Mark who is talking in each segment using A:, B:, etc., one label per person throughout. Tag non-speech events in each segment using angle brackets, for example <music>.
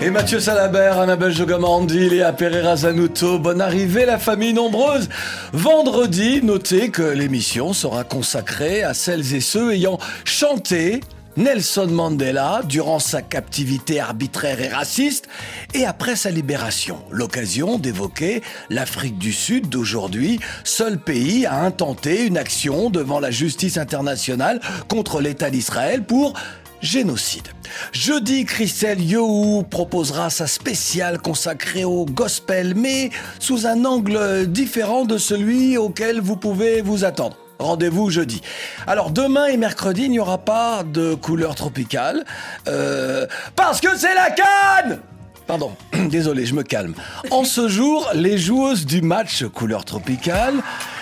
A: Et Mathieu Salabert, Annabelle Jogamandi, Léa Pereira Zanuto, bonne arrivée la famille nombreuse. Vendredi, notez que l'émission sera consacrée à celles et ceux ayant chanté Nelson Mandela durant sa captivité arbitraire et raciste et après sa libération. L'occasion d'évoquer l'Afrique du Sud d'aujourd'hui, seul pays à intenter une action devant la justice internationale contre l'État d'Israël pour génocide. Jeudi, Christelle Yohou proposera sa spéciale consacrée au gospel, mais sous un angle différent de celui auquel vous pouvez vous attendre. Rendez-vous jeudi. Alors demain et mercredi, il n'y aura pas de couleur tropicale, euh, parce que c'est la canne Pardon, <clears throat> désolé, je me calme. En ce jour, les joueuses du match couleur tropicale,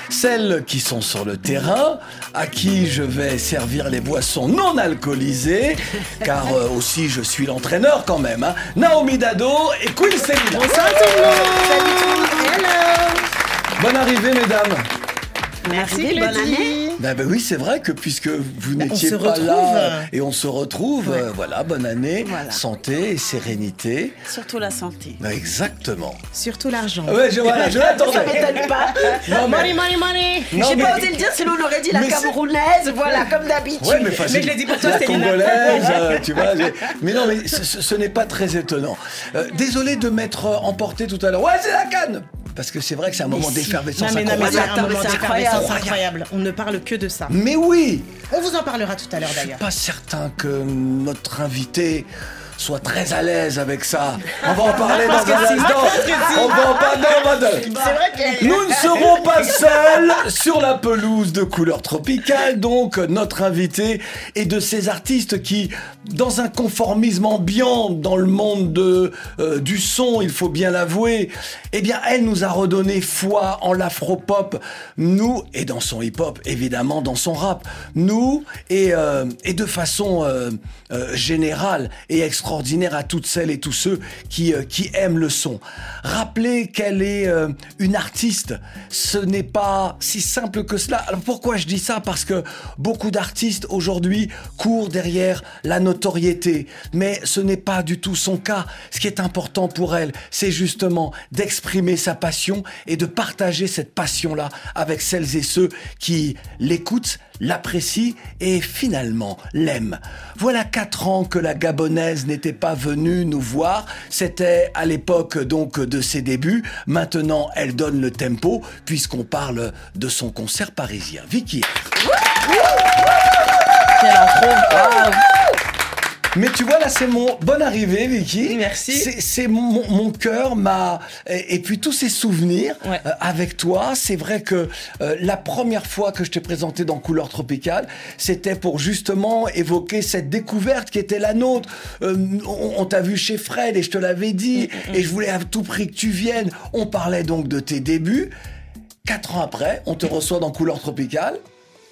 A: celles qui sont sur le terrain, à qui je vais servir les boissons non alcoolisées, car euh, aussi je suis l'entraîneur quand même, hein, Naomi Dado et Queen Selina.
B: Bonsoir tout le monde Hello
A: Bonne arrivée mesdames.
B: Merci,
C: Bonne
B: bonne
C: année.
A: Ben, ben oui, c'est vrai que puisque vous
B: Ben, on
A: n'étiez
B: se
A: pas
B: retrouve.
A: là et on se retrouve,
B: Ouais.
A: euh, voilà, bonne année,
B: Voilà.
A: santé et sérénité.
C: Surtout la santé.
A: Ben, exactement.
B: Surtout l'argent.
A: Ah Ouais, je, voilà, je l'attendais.
C: Ça m'étonne pas.
A: Non, mais-
B: Money, money, money
A: Non,
C: J'ai
A: mais-
C: pas osé le dire, sinon on aurait dit la
A: Mais c'est-
C: camerounaise, voilà, comme d'habitude.
A: Ouais, mais, facile.
B: Mais je l'ai dit pour toi,
A: La
B: Céline.
A: congolaise, euh, tu vois. Mais non, mais ce, ce- ce n'est pas très étonnant. Euh, désolé de m'être euh, emporté tout à l'heure. Ouais, c'est la canne Parce que c'est vrai que c'est un moment d'effervescence incroyable.
C: incroyable.
B: On ne parle que de ça.
A: Mais oui
B: On vous en parlera tout à l'heure
A: Je suis
B: d'ailleurs.
A: pas certain que notre invité soit très à l'aise avec ça. On va en parler dans un instant. On va en parler.
B: Que...
A: Nous ne serons pas seuls sur la pelouse de couleur tropicale, donc notre invité est de ces artistes qui, dans un conformisme ambiant dans le monde de, euh, du son, il faut bien l'avouer, eh bien elle nous a redonné foi en l'afro-pop, nous, et dans son hip-hop, évidemment dans son rap, nous, et, euh, et de façon euh, euh, générale et extraordinaire à toutes celles et tous ceux qui, euh, qui aiment le son. Rappelez qu'elle est euh, une artiste, ce n'est pas si simple que cela. Alors pourquoi je dis ça? Parce que beaucoup d'artistes aujourd'hui courent derrière la notoriété, mais ce n'est pas du tout son cas. Ce qui est important pour elle, c'est justement d'exprimer sa passion et de partager cette passion-là avec celles et ceux qui l'écoutent, l'apprécient et finalement l'aiment. Voilà quatre ans que la Gabonaise n'était pas venue nous voir. C'était à l'époque donc de ses débuts. Maintenant, elle donne le tempo puisqu'on parle de son concert parisien. Vicky. Mais tu vois, là, c'est mon bonne arrivée, Vicky.
B: Merci.
A: C'est, c'est mon, mon cœur, ma et, et puis tous ces souvenirs
B: Ouais.
A: euh, avec toi. C'est vrai que euh, la première fois que je t'ai présenté dans Couleur Tropicale, c'était pour justement évoquer cette découverte qui était la nôtre. Euh, on, on t'a vu chez Fred et je te l'avais dit,
B: Mm,
A: et je voulais à tout prix que tu viennes. On parlait donc de tes débuts. Quatre ans après, on te reçoit dans Couleur Tropicale.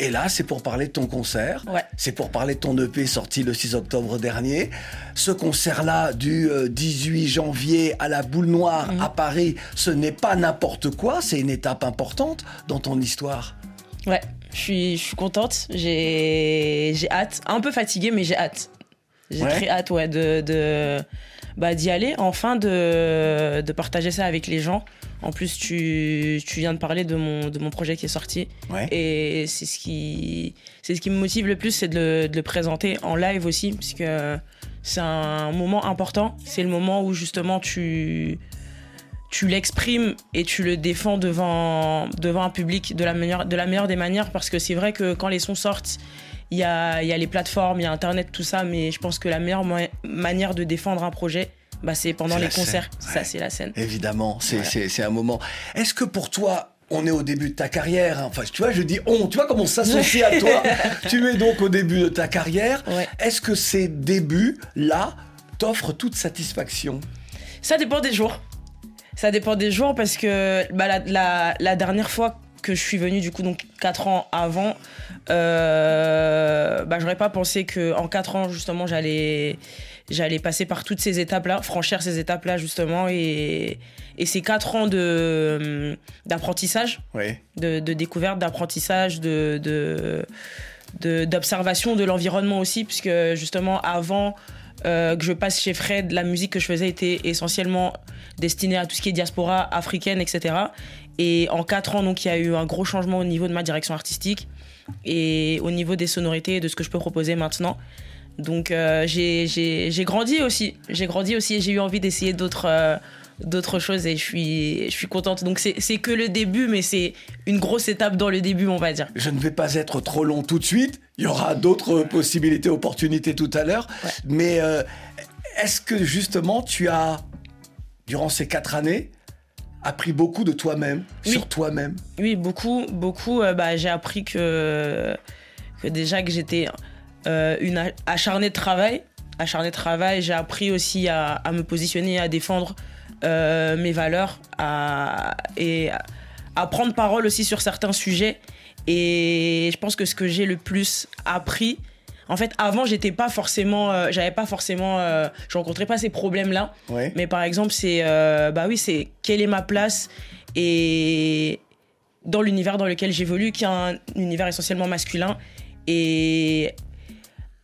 A: Et là, c'est pour parler de ton concert.
B: Ouais.
A: C'est pour parler de ton EP sorti le 6 octobre dernier. Ce concert-là du euh, 18 janvier à la Boule Noire
B: Mhm.
A: à Paris, ce n'est pas n'importe quoi, c'est une étape importante dans ton histoire.
B: Ouais, je suis, je suis contente. J'ai j'ai hâte. Un peu fatiguée, mais j'ai hâte. J'ai
A: Ouais.
B: très hâte, ouais, de, de bah, d'y aller. Enfin, de, de partager ça avec les gens. En plus, tu, tu viens de parler de mon, de mon projet qui est sorti.
A: Ouais.
B: Et c'est ce qui, c'est ce qui me motive le plus, c'est de le, de le présenter en live aussi, puisque c'est un moment important. C'est le moment où justement tu, tu l'exprimes et tu le défends devant, devant un public de la, meilleure, de la meilleure des manières, parce que c'est vrai que quand les sons sortent, il y a, y a les plateformes, il y a Internet, tout ça, mais je pense que la meilleure manière de défendre un projet, bah, c'est pendant les
A: scène,
B: concerts.
A: ouais.
B: Ça, c'est la scène.
A: Évidemment, c'est
B: Voilà.
A: un moment. Est-ce que pour toi, on est au début de ta carrière hein, Enfin, tu vois, je dis on. Tu vois comment on s'associe à toi? <laughs> Tu es donc au début de ta carrière.
B: Ouais.
A: Est-ce que ces débuts-là t'offrent toute satisfaction?
B: Ça dépend des jours. Ça dépend des jours parce que bah, la, la- la dernière fois que je suis venue du coup donc 4 ans avant, euh, bah, j'aurais pas pensé que en 4 ans justement j'allais j'allais passer par toutes ces étapes là, franchir ces étapes là justement et, et ces 4 ans de d'apprentissage,
A: Oui.
B: de, de découverte, d'apprentissage, de, de, de- d'observation de l'environnement aussi, puisque justement avant euh, que je passe chez Fred, la musique que je faisais était essentiellement destinée à tout ce qui est diaspora africaine, etc. Et en quatre ans, donc, il y a eu un gros changement au niveau de ma direction artistique et au niveau des sonorités et de ce que je peux proposer maintenant. Donc euh, j'ai- grandi aussi, j'ai grandi aussi et j'ai eu envie d'essayer d'autres euh, d'autres choses et je suis, je suis contente. Donc c'est que le début, mais c'est une grosse étape dans le début, on va dire.
A: Je ne vais pas être trop long tout de suite. Il y aura d'autres possibilités, opportunités tout à l'heure. Mais euh, est-ce que justement tu as, durant ces quatre années, appris beaucoup de toi-même,
B: Oui.
A: sur toi-même?
B: Oui, beaucoup, beaucoup. bah, j'ai appris que, que déjà que j'étais euh, une acharnée de travail. Acharnée de travail, j'ai appris aussi à, à me positionner, à défendre euh, mes valeurs à, et à, prendre parole aussi sur certains sujets. Et je pense que ce que j'ai le plus appris, en fait, avant, j'étais pas forcément, euh, j'avais pas forcément, euh, je rencontrais pas ces problèmes-là. Mais par exemple, c'est euh, bah oui, c'est quelle est ma place et dans l'univers dans lequel j'évolue, qui est un univers essentiellement masculin. Et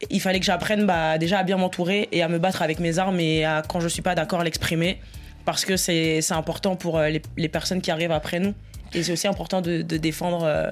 B: il fallait que j'apprenne bah, déjà à bien m'entourer et à me battre avec mes armes et à, quand je suis pas d'accord, l'exprimer. Parce que c'est important pour euh, les, les personnes qui arrivent après nous. Et c'est aussi important de, de défendre euh,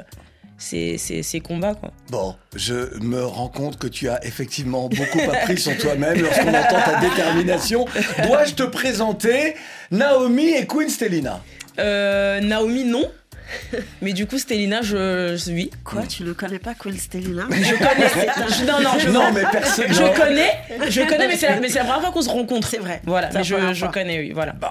B: ces, ces- ces combats. Quoi.
A: Bon, je me rends compte que tu as effectivement beaucoup <laughs> appris sur toi-même lorsqu'on entend ta détermination. Dois-je te présenter Naomi et Queen Stelina
B: Euh, Naomi, non. <laughs> Mais du coup, Stelina, je, je oui.
C: Quoi, tu ne connais pas Queen Stelina
B: Je connais. je- non, non, je,
A: Non, mais personne.
B: je connais. Je connais, mais c'est la, mais c'est la première fois qu'on se rencontre.
C: C'est vrai.
B: Voilà, mais je, je connais, oui, voilà.
A: Bon,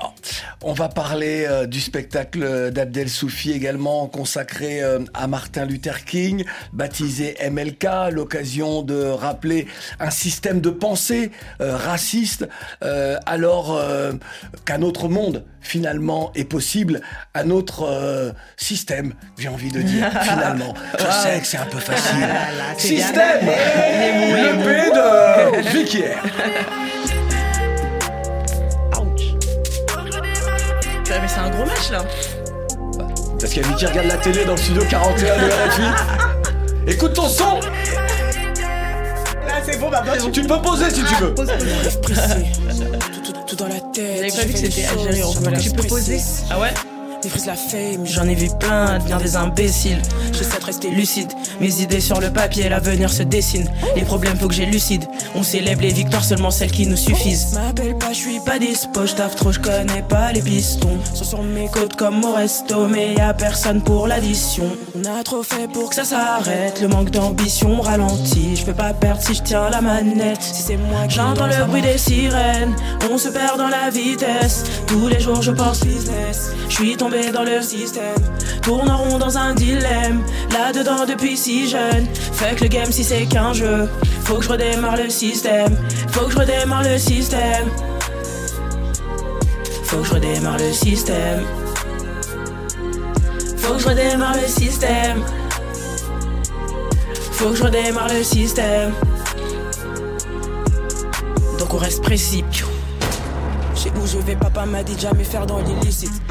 A: on va parler euh, du spectacle d'Abdel Soufi également consacré euh, à Martin Luther King, baptisé MLK, l'occasion de rappeler un système de pensée euh, raciste, euh, alors euh, qu'un autre monde finalement est possible, un autre euh, système, j'ai envie de dire <laughs> finalement. Je sais que c'est un peu facile.
B: bien.
A: système, le P de Vicky R.
B: Ouch. Mais c'est un gros match là.
A: Parce qu'il y a qui regarde la télé dans le studio 41 de RFI. Écoute ton son
C: Là, c'est bon, maintenant
A: Tu peux poser si tu veux.
D: Tout, tout, tout dans la tête.
B: J'avais pas vu que c'était Algérie en voilà.
D: Tu peux poser
B: Ah ouais
D: Défrise la fame.
B: J'en ai vu plein devenir des imbéciles.
D: J'essaie de rester
B: Lucide, mes idées sur le papier, l'avenir se dessine. Les problèmes, faut que j'ai lucide. On célèbre les victoires, seulement celles qui nous suffisent.
D: M'appelle pas, je suis
B: Pas dispo, j'taffe trop, j'connais pas les pistons.
D: Sont sur mes côtes.
B: Côte comme au resto, mais y a personne pour l'addition.
D: On a trop fait pour
B: Que ça s'arrête, le manque d'ambition ralentit. Je peux pas perdre si je tiens la manette.
D: Si c'est moi qui
B: J'entends le bruit des sirènes, on se perd dans la vitesse. Tous les jours je pense business, je suis tombé dans le système. Tourne en rond dans un dilemme, là-dedans depuis si jeune. Fait que le game si c'est qu'un jeu, faut que je redémarre le Faut que je redémarre le système. Faut que je redémarre le système. Faut que je redémarre le système. Faut que je redémarre le système. Donc on reste précis.
D: Sais où je vais, papa m'a dit jamais faire dans l'illicite.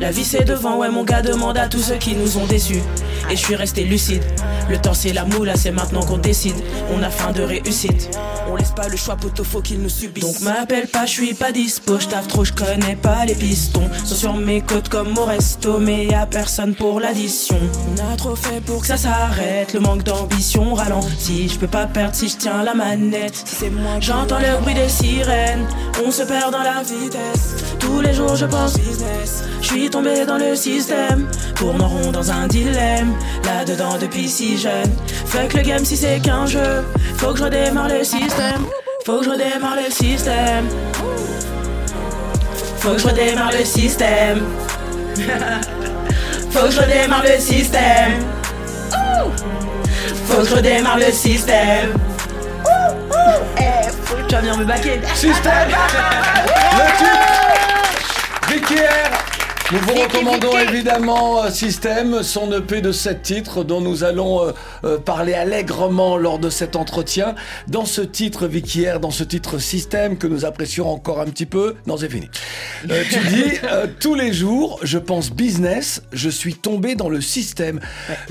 B: La vie c'est devant, ouais mon gars demande à tous ceux qui nous ont déçus. Et je suis resté lucide. Le temps c'est la moula, c'est maintenant qu'on décide. On a faim de réussite.
D: On laisse pas le choix, poteau, faut qu'il nous subisse.
B: Donc m'appelle pas, je suis pas dispo, j'taffe trop, je connais pas les pistons. Sont sur mes côtes comme au resto, mais y a personne pour l'addition.
D: on a trop fait pour
B: Que ça s'arrête, le manque d'ambition ralentit. Je peux pas perdre si je tiens la manette.
D: C'est moi
B: J'entends le bruit des sirènes, on se perd dans la
D: vitesse.
B: Tous les jours je pense. Je suis tombé dans le système, tourne en rond dans un dilemme. Là-dedans depuis si jeune, que le game si c'est qu'un jeu. Faut que je redémarre le système, faut que je redémarre le système. Faut que je redémarre le système. Faut que je redémarre le système. Faut que je redémarre le système. Tu vas venir me baquer.
A: Système <laughs> Le Vicky Nous vous recommandons évidemment euh, System, son EP de 7 titres dont nous allons euh, euh, parler allègrement lors de cet entretien. Dans ce titre, Vicky R, dans ce titre System que nous apprécions encore un petit peu. Non, c'est fini. Euh, tu <laughs> dis, euh, tous les jours, je pense business, je suis tombé dans le système.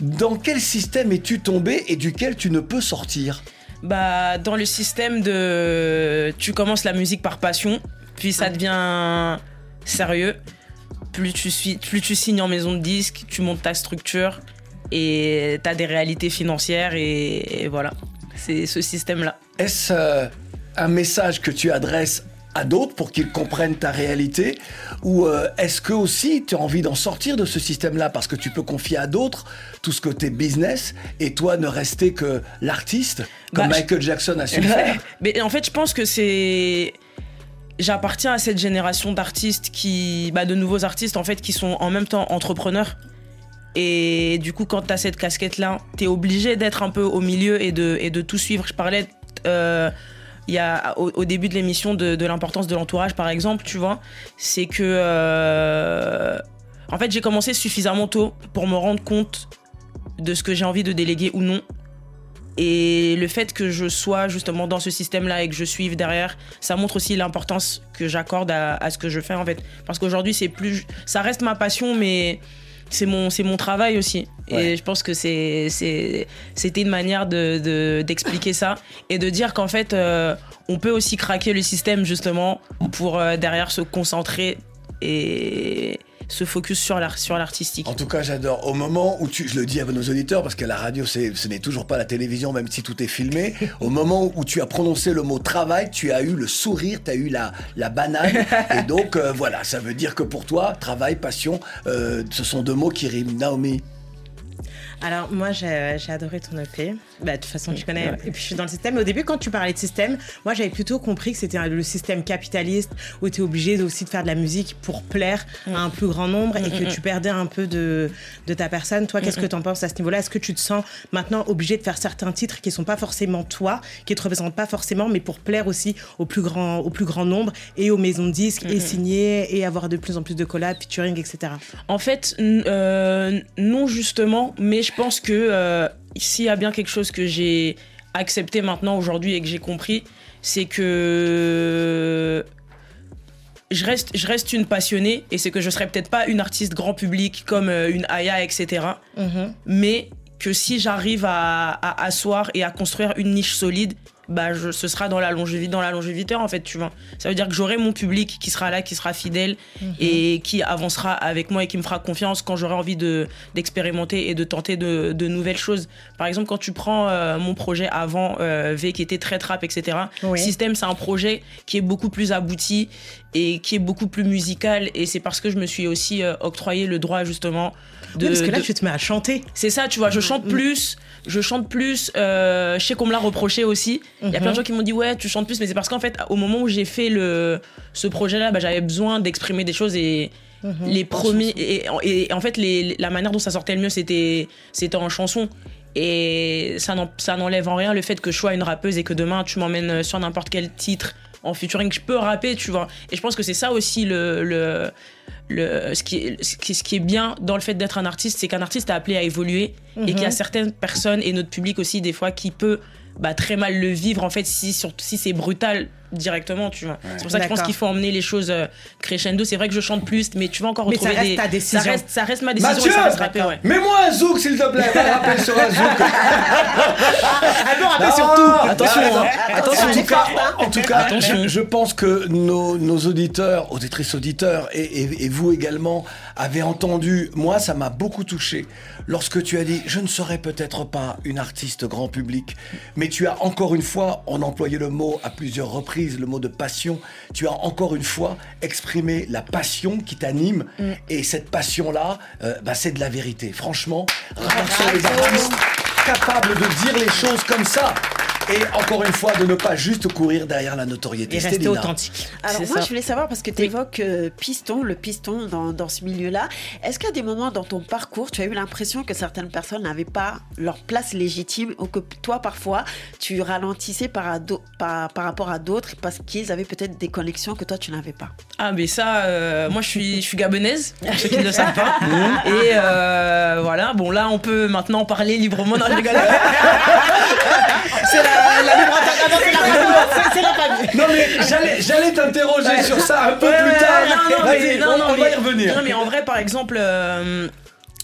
A: Dans quel système es-tu tombé et duquel tu ne peux sortir?
B: Bah, dans le système de. Tu commences la musique par passion, puis ça devient sérieux. Plus tu, suis, plus tu signes en maison de disque, tu montes ta structure et t'as des réalités financières et, et voilà. C'est ce système-là.
A: Est-ce euh, un message que tu adresses à d'autres pour qu'ils comprennent ta réalité Ou euh, est-ce que aussi tu as envie d'en sortir de ce système-là parce que tu peux confier à d'autres tout ce côté business et toi ne rester que l'artiste comme
B: Bah, je-
A: Michael Jackson a su le faire?
B: Mais en fait, je pense que c'est. J'appartiens à cette génération d'artistes qui. Bah, de nouveaux artistes, en fait, qui sont en même temps entrepreneurs. Et du coup, quand tu as cette casquette-là, tu es obligé d'être un peu au milieu et de, et de tout suivre. Je parlais. euh, y a au, début de l'émission de, de l'importance de l'entourage, par exemple, tu vois. C'est que. euh, en fait, j'ai commencé suffisamment tôt pour me rendre compte de ce que j'ai envie de déléguer ou non. Et le fait que je sois justement dans ce système-là et que je suive derrière, ça montre aussi l'importance que j'accorde à, à ce que je fais en fait. Parce qu'aujourd'hui, c'est plus, ça reste ma passion, mais c'est mon, c'est mon travail aussi.
A: Ouais.
B: Et je pense que c'est, c'est, c'était une manière de, de- d'expliquer ça et de dire qu'en fait, euh, on peut aussi craquer le système justement pour euh, derrière se concentrer et se focus sur l'art, sur l'artistique.
A: En tout cas, j'adore. Au moment où tu, je le dis à nos auditeurs, parce que la radio, c'est, ce n'est toujours pas la télévision, même si tout est filmé. <laughs> Au moment où tu as prononcé le mot travail, tu as eu le sourire, tu as eu la, la banane. <laughs> et donc, euh, voilà, ça veut dire que pour toi, travail, passion, euh, ce sont deux mots qui riment. Naomi.
C: Alors, moi, j'ai j'ai adoré ton EP. Bah, de toute façon, tu connais. Et puis, je suis dans le système. Mais au début, quand tu parlais de système, moi, j'avais plutôt compris que c'était le système capitaliste où tu es obligé aussi de faire de la musique pour plaire à un plus grand nombre et que tu perdais un peu de, de ta personne. Toi, qu'est-ce que tu en penses à ce niveau-là? Est-ce que tu te sens maintenant obligé de faire certains titres qui sont pas forcément toi, qui te représentent pas forcément, mais pour plaire aussi au plus grand, au plus grand nombre et aux maisons de disques et signer et avoir de plus en plus de collabs, featuring, etc.
B: En fait, euh, non justement, mais je pense que euh, s'il y a bien quelque chose que j'ai accepté maintenant aujourd'hui et que j'ai compris, c'est que je reste, je reste une passionnée et c'est que je serai peut-être pas une artiste grand public comme euh, une Aya, etc. Mais que si j'arrive à, à asseoir et à construire une niche solide, bah je, ce sera dans la longévité, dans la longévité en fait, tu vois. Ça veut dire que j'aurai mon public qui sera là, qui sera fidèle et qui avancera avec moi et qui me fera confiance quand j'aurai envie de d'expérimenter et de tenter de, de nouvelles choses. Par exemple, quand tu prends euh, mon projet avant euh, V qui était très trap, etc.
C: Oui.
B: Système, c'est un projet qui est beaucoup plus abouti et qui est beaucoup plus musical et c'est parce que je me suis aussi euh, octroyé le droit justement de,
C: Oui, parce que là,
B: de-
C: tu te mets à chanter.
B: c'est ça, tu vois, je chante plus, je chante plus. euh, je sais qu'on me l'a reproché aussi. Il y a plein de gens qui m'ont dit ouais, tu chantes plus, mais c'est parce qu'en fait, au moment où j'ai fait le ce projet-là, bah, j'avais besoin d'exprimer des choses et les premiers et, en fait les- la manière dont ça sortait le mieux, c'était c'était en chanson. Et ça n'enlève en rien le fait que je sois une rappeuse et que demain tu m'emmènes sur n'importe quel titre en featuring, je peux rapper, tu vois. Et je pense que c'est ça aussi le, le, le, ce, qui est, ce, qui, ce qui est bien dans le fait d'être un artiste, c'est qu'un artiste est appelé à évoluer et qu'il y a certaines personnes et notre public aussi, des fois, qui peut bah, très mal le vivre, en fait, si, sur- si c'est brutal directement, tu vois. C'est pour ça que je pense qu'il faut emmener les choses euh, crescendo. C'est vrai que je chante plus, mais tu vas encore
C: Mais ça
B: retrouver
C: reste
B: des...
C: ta décision.
B: Ça reste, ça reste ma décision
A: Mathieu
B: et ça reste rapper, ouais.
A: Mets-moi un zouk, s'il te plaît. Va rapper sur un zouk. <laughs>
C: Ah non, rappelle
A: Non,
C: surtout.
B: Attention,
A: non,
B: hein. Attention.
A: En tout cas, en tout cas
B: Attention.
A: je, je pense que nos, nos auditeurs, auditrices auditeurs, et, et- et vous également, avez entendu. Moi, ça m'a beaucoup touché lorsque tu as dit Je ne serai peut-être pas une artiste grand public, mais tu as encore une fois, on a employé le mot à plusieurs reprises, le mot de passion. Tu as encore une fois exprimé la passion qui t'anime, et cette passion-là, euh, bah, c'est de la vérité. Franchement, rares sont les artistes capables de dire les choses comme ça. Et encore une fois, de ne pas juste courir derrière la notoriété.
C: Et rester authentique.
E: Alors moi,
C: ça.
E: je voulais savoir, parce que tu évoques piston, le piston dans, dans ce milieu-là, est-ce qu'il y a des moments dans ton parcours, tu as eu l'impression que certaines personnes n'avaient pas leur place légitime ou que toi, parfois, tu ralentissais par, ado- par, par rapport à d'autres parce qu'ils avaient peut-être des connexions que toi, tu n'avais pas?
B: Ah mais ça, euh, moi je suis, je suis gabonaise, pour ceux qui ne le savent pas. <laughs> Et euh, voilà, bon là on peut maintenant parler librement. Je rigole. <laughs>
C: C'est la, c'est la radio, c'est- c'est la famille.
A: Non mais j'allais, j'allais t'interroger sur ça un peu
B: Ouais,
A: plus tard.
B: non, non,
A: Vas-y,
B: mais, non,
A: on,
B: non,
A: on
B: mais-
A: va y revenir.
B: Non, mais en vrai, par exemple, euh,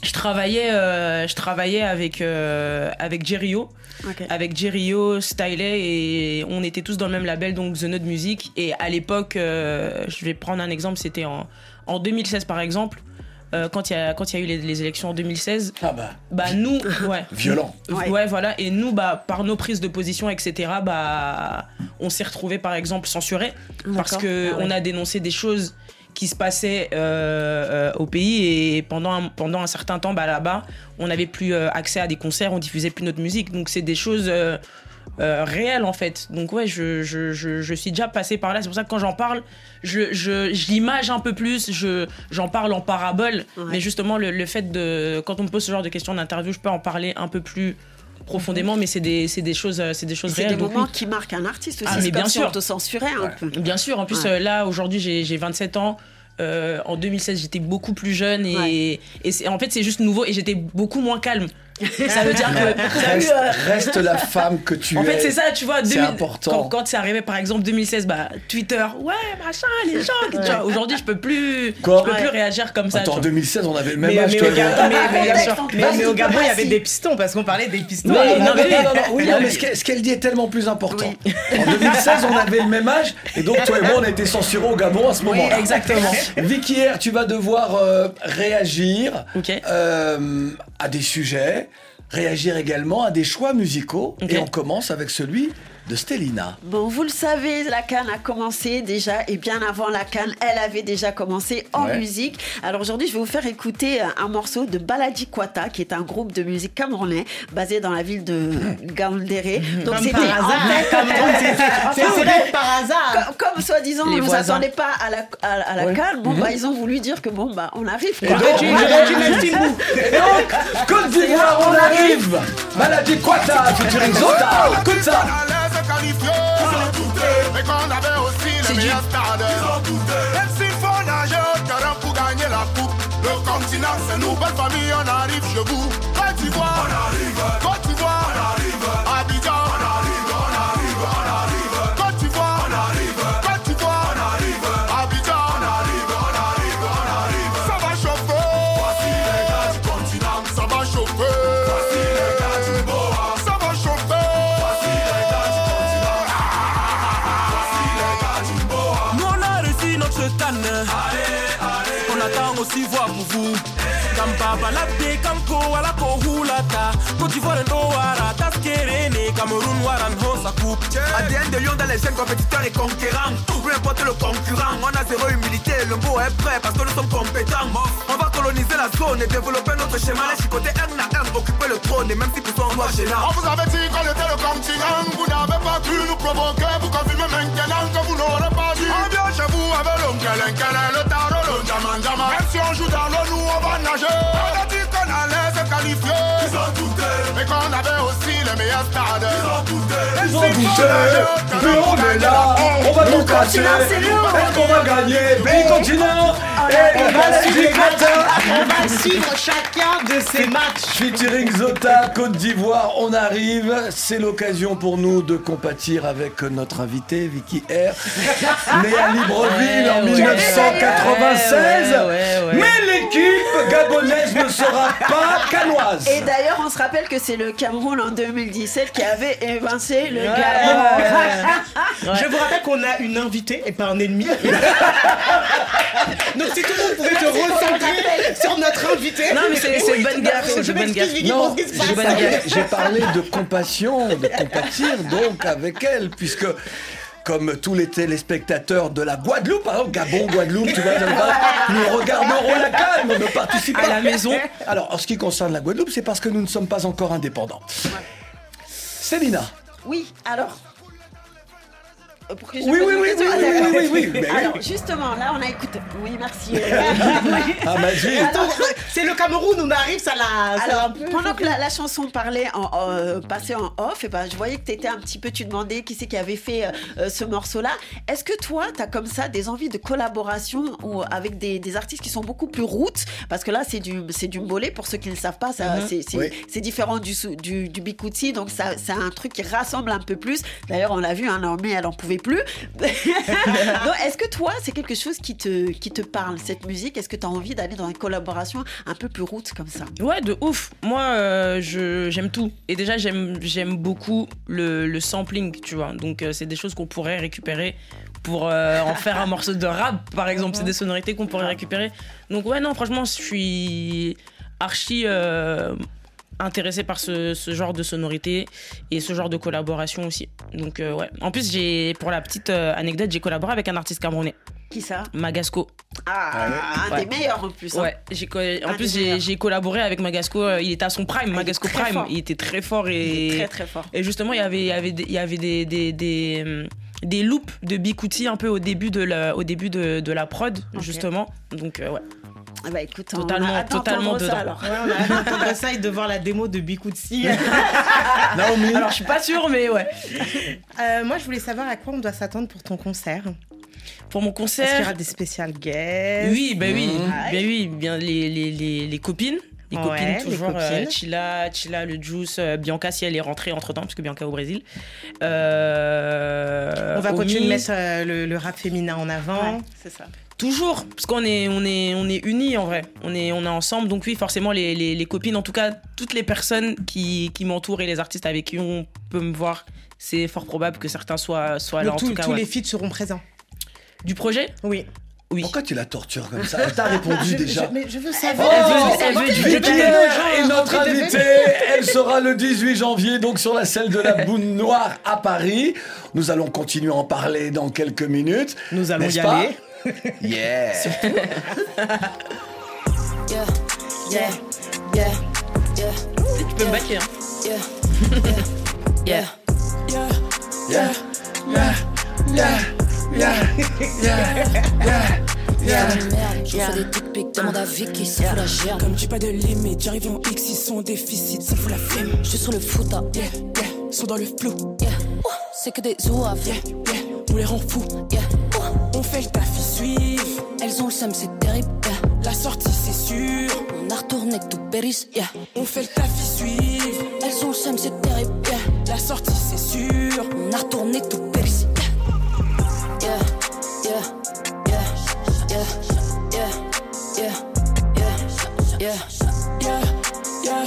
B: je travaillais, euh, je travaillais avec, euh, avec Jerryo. Avec Jerryo, Stylet et on était tous dans le même label, donc The Note Music. Et à l'époque, euh, je vais prendre un exemple, c'était en, en 2016 par exemple, euh, quand il y, a- quand il y a eu les, les élections en 2016.
A: Ah bah,
B: Bah nous, <laughs> ouais.
A: violent.
E: Ouais.
B: Ouais. voilà. Et nous, bah, par nos prises de position, etc., bah, on s'est retrouvés, par exemple, censurés parce que
E: Ah ouais.
B: on a dénoncé des choses qui se passaient euh, euh, au pays et pendant un, pendant un certain temps, bah, là-bas, on n'avait plus euh, accès à des concerts, on diffusait plus notre musique. Donc c'est des choses euh, euh, réelles en fait. Donc ouais, je, je, je, je suis déjà passé par là. C'est pour ça que quand j'en parle, je, je, je l'image un peu plus, je, j'en parle en parabole.
E: Ouais.
B: Mais justement, le, le fait de. Quand on me pose ce genre de questions d'interview, je peux en parler un peu plus profondément, mais c'est des, c'est des choses, euh, c'est des choses
E: C'est
B: réelles.
E: des
B: donc
E: moments
B: oui.
E: qui marquent un artiste aussi.
B: Ah,
E: c'est
B: mais bien sûr.
E: censurait un peu.
B: Bien sûr, en plus
E: Ouais.
B: euh, là aujourd'hui j'ai j'ai 27 ans. Euh, en 2016 j'étais beaucoup plus jeune et,
E: Ouais.
B: et c'est- en fait c'est juste nouveau et j'étais beaucoup moins calme. Ça veut dire que
A: Reste,
B: euh,
A: reste la femme que tu
B: en
A: es.
B: fait, c'est ça, tu vois.
A: C'est
B: 2000
A: important.
B: Quand, quand c'est arrivé, par exemple, 2016, bah, Twitter, ouais, machin, les gens. tu vois, Aujourd'hui, je peux plus,
A: Quoi
B: je peux plus réagir comme ça.
A: Attends, en
B: tu vois.
A: 2016, on avait le même
C: Mais,
A: âge,
C: mais
A: toi
C: mais- mais-
E: Contexte,
C: mais-
E: en
C: mais
E: plus,
C: au Gabon, il y avait des pistons parce qu'on parlait des pistons.
A: Non, non, non,
B: non, mais-
A: non, non, non, oui,
B: non,
A: mais ce qu'elle dit est tellement plus important. En 2016, on avait le même âge, et donc toi et moi, on a été censurés au Gabon à ce moment.
B: exactement.
A: Vicky R, tu vas devoir euh, réagir euh, à des sujets, réagir également à des choix musicaux, et on commence avec celui de Stélina.
E: Bon, vous le savez, la Cannes a commencé déjà, et bien avant la Cannes, elle avait déjà commencé en
A: Ouais.
E: musique. Alors aujourd'hui, je vais vous faire écouter un, un morceau de Baladi Kwata, qui est un groupe de musique camerounais basé dans la ville de <laughs> Gaoundéré. Donc
C: Comme
E: c'était
C: par hasard, c'est- <laughs> vrai, par hasard.
E: Comme, comme soi-disant, ils ne
B: voisins.
E: s'attendaient pas à la, à, à la
A: Ouais.
E: Cannes. Bon, bah, ils ont voulu dire que bon, bah, on arrive. Quoi.
A: donc. Et Côte d'Ivoire, on arrive Maladie Quata, featuring Zota, écoute ça
F: Mais qu'on avait aussi le meilleur stade. Même s'il faut nager au terrain pour gagner la coupe. Le continent, c'est nous, belle famille, on arrive chez vous. Côte d'Ivoire, on arrive.
G: Kampa balade kamko wala ko hulata. Côte d'Ivoire et Noara, Taskerene, Cameroun, Waran, Hosa coupe.
F: ADN de Lyon dans les jeunes compétiteurs et conquérants. Peu importe le concurrent, on a zéro humilité. Le mot est prêt parce que nous sommes compétents. On va coloniser la zone et développer notre schéma. Les chicotés un à un, occuper le trône et même si toi on doit gênant. On vous avait dit qu'on était le continent. Vous n'avez pas cru nous provoquer. Vous confirmez maintenant que vous n'aurez pas dit. On vient chez vous avec l'oncle, le tarot, le diamant, diamant. Même si on joue dans l'eau, nous on va nager. On a dit qu'on allait se qualifier. Ils ont douté. Mais qu'on avait aussi les meilleurs stades. Ils ont douté.
A: Ils ont douté, mais on est là, on va tout casser. Est-ce qu'on va gagner Pays continent et
C: On va suivre. On va chacun de ces matchs.
A: Featuring Zota, Côte d'Ivoire, on arrive. C'est l'occasion pour nous de compatir avec notre invité, Vicky R. <laughs> Née à Libreville en
B: Ouais, ouais.
A: 1996.
B: Ouais, ouais, ouais.
A: Mais l'équipe gabonaise ne sera pas canoise.
E: Et d'ailleurs, on se rappelle que c'est le Cameroun en 2017 qui avait évincé le
B: Ouais.
E: Gabon.
C: Je vous rappelle qu'on a une invitée et pas un ennemi. <laughs> Donc si tout le monde pouvait te recentrer sur notre invité.
B: Non, mais c'est- une bonne gaffe, c'est
C: Je
B: une bonne gaffe.
A: Non, j'ai parlé de compassion, de compatir donc avec elle, puisque comme tous les téléspectateurs de la Guadeloupe, par exemple, Gabon, Guadeloupe, tu vois, nous regarderons la on ne participe
B: À la maison.
A: Alors, en ce qui concerne la Guadeloupe, c'est parce que nous ne sommes pas encore indépendants. Célina,
E: Oui, alors. Pour que je
A: Oui, oui, oui, oui,
E: Ah,
A: oui, oui, <laughs> oui.
E: Alors, justement, là, on a écouté. Oui, merci. <laughs>
A: Ah, Magic.
C: Attends, c'est le Cameroun, on arrive, ça l'a.
E: Alors,
C: un
E: pendant que la, la chanson parlait, en, euh, passait en off, et ben, je voyais que tu étais un petit peu, tu demandais qui c'est qui avait fait euh, euh, ce morceau-là. Est-ce que toi, tu as comme ça des envies de collaboration ou avec des, des artistes qui sont beaucoup plus routes Parce que là, c'est du, du mbolé, pour ceux qui ne le savent pas, ça,
A: Mhm.
E: c'est, c'est,
A: Oui.
E: c'est différent du, du, du bikuti, donc c'est un truc qui rassemble un peu plus. D'ailleurs, on l'a vu, hein, Naomi, elle en pouvait plus. <laughs> Est-ce que toi, c'est quelque chose qui te, qui te parle, cette musique? Est-ce que tu as envie d'aller dans une collaboration un peu plus route comme ça?
B: Ouais, de ouf. Moi, euh, je j'aime tout. Et déjà, j'aime j'aime beaucoup le, le sampling, tu vois. Donc, euh, c'est des choses qu'on pourrait récupérer pour euh, en faire un morceau de rap, par exemple. C'est des sonorités qu'on pourrait récupérer. Donc, ouais, non, franchement, je suis archi intéressé par ce, ce genre de sonorité et ce genre de collaboration aussi. Donc, euh, ouais. En plus, j'ai, pour la petite euh, anecdote, j'ai collaboré avec un artiste camerounais.
E: Qui ça?
B: Magasco.
E: Ah, un
B: Ouais.
E: des meilleurs en plus. hein.
B: Ouais, j'ai en
E: Un
B: plus j'ai collaboré avec Magasco, euh, il était à son prime,
E: Ah,
B: Magasco Prime,
E: fort.
B: il était très fort et
E: très très fort.
B: et justement il y avait il y avait des, il y avait des des, des, des loops de Bikuti un peu au début de la au début de, de la prod justement. Donc euh, ouais.
E: Ah bah écoute, on
B: Totalement-
E: a
B: totalement
E: ça,
B: dedans.
E: alors.
C: Ouais, on a hâte d'entendre <laughs> ça et de voir la démo de Bikutsi. <laughs>
A: Naomi
B: Alors je suis pas sûre mais ouais. <laughs>
C: Euh, moi, je voulais savoir à quoi on doit s'attendre pour ton concert.
B: Pour mon
C: Est-ce qu'il y
B: concert
C: aura des spéciales guests
B: Oui, bah oui, bah oui, bien les, les, les, les copines. Les
C: Ouais,
B: copines,
C: les
B: toujours. euh,
C: copines.
B: Chila, Chila, le Juice, euh, Bianca, si elle est rentrée entre temps, parce que Bianca est au Brésil. Euh,
C: On va continuer de mettre euh, le, le rap féminin en avant.
E: Ouais, c'est ça.
B: Toujours, parce qu'on est, on est, on est unis en vrai. On est, on est ensemble. Donc, oui, forcément, les, les, les copines, en tout cas, toutes les personnes qui, qui m'entourent et les artistes avec qui on peut me voir, c'est fort probable que certains soient, soient là.
C: Donc,
B: en
C: tous-
B: tout cas,
C: tous
B: ouais.
C: les feats seront présents.
B: Du projet?
C: Oui.
B: Oui.
A: Pourquoi tu la tortures comme ça? Elle t'a répondu
C: Je-
A: déjà.
C: je- mais je veux
A: Oh,
C: savoir.
B: elle veut- elle veut du
A: est notre invitée. Elle sera le 18 janvier, donc sur la scène de la <laughs> Boune Noire à Paris. Nous allons continuer à en parler dans quelques minutes.
C: Nous allons y
A: pas?
C: aller.
A: Yeah.
D: Yeah, yeah, yeah, yeah,
B: Tu peux me baquer, hein.
D: yeah, yeah, yeah,
A: Yeah. Yeah. Yeah. Yeah. Yeah. Yeah.
D: Je fais des dick pics, demande à Vicky, ça fout la gerbe. Comme j'ai pas de limite, j'arrive en X, ils sont en déficit, ça fout la flemme. Je suis sur le foot, ah. yeah, yeah, sont dans le flou, yeah. C'est que des zouaves, yeah, yeah, on les rend fous, yeah. On fait le taf, suivent. Elles ont le seum, c'est terrible. La sortie, c'est sûr. On a retourné tout périsse, yeah. On fait le taf, suivent. Elles ont le seum, c'est terrible. La sortie, c'est sûr. On a retourné tout périsse, yeah, yeah, yeah, yeah, yeah, yeah, yeah, yeah, yeah, yeah,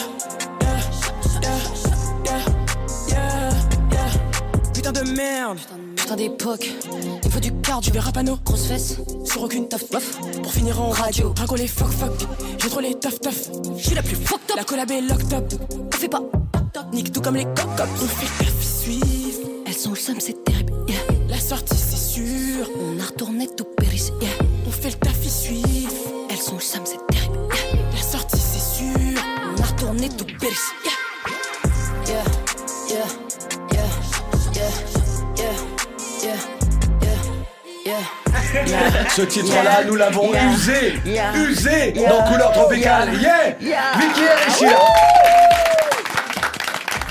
D: yeah, yeah. Putain de merde, putain d'époque. Il faut du cardio, tu verras panneau, grosse fesse, sur aucune taf. Pour finir en radio, drago les fuck fuck. J'ai trop les taf taf. Je suis la plus fucked up. La collab est locked up. On fait pas nique tout comme les coq On fait ils suivent. Elles sont le seum, c'est terrible, yeah. La sortie, c'est sûr. On a retourné tout périsse, yeah.
A: Ce titre-là, nous l'avons
E: Yeah.
A: usé,
E: Yeah.
A: usé
E: Yeah.
A: dans Couleur Tropicale. Yeah,
E: Yeah.
A: Vicky Erichia.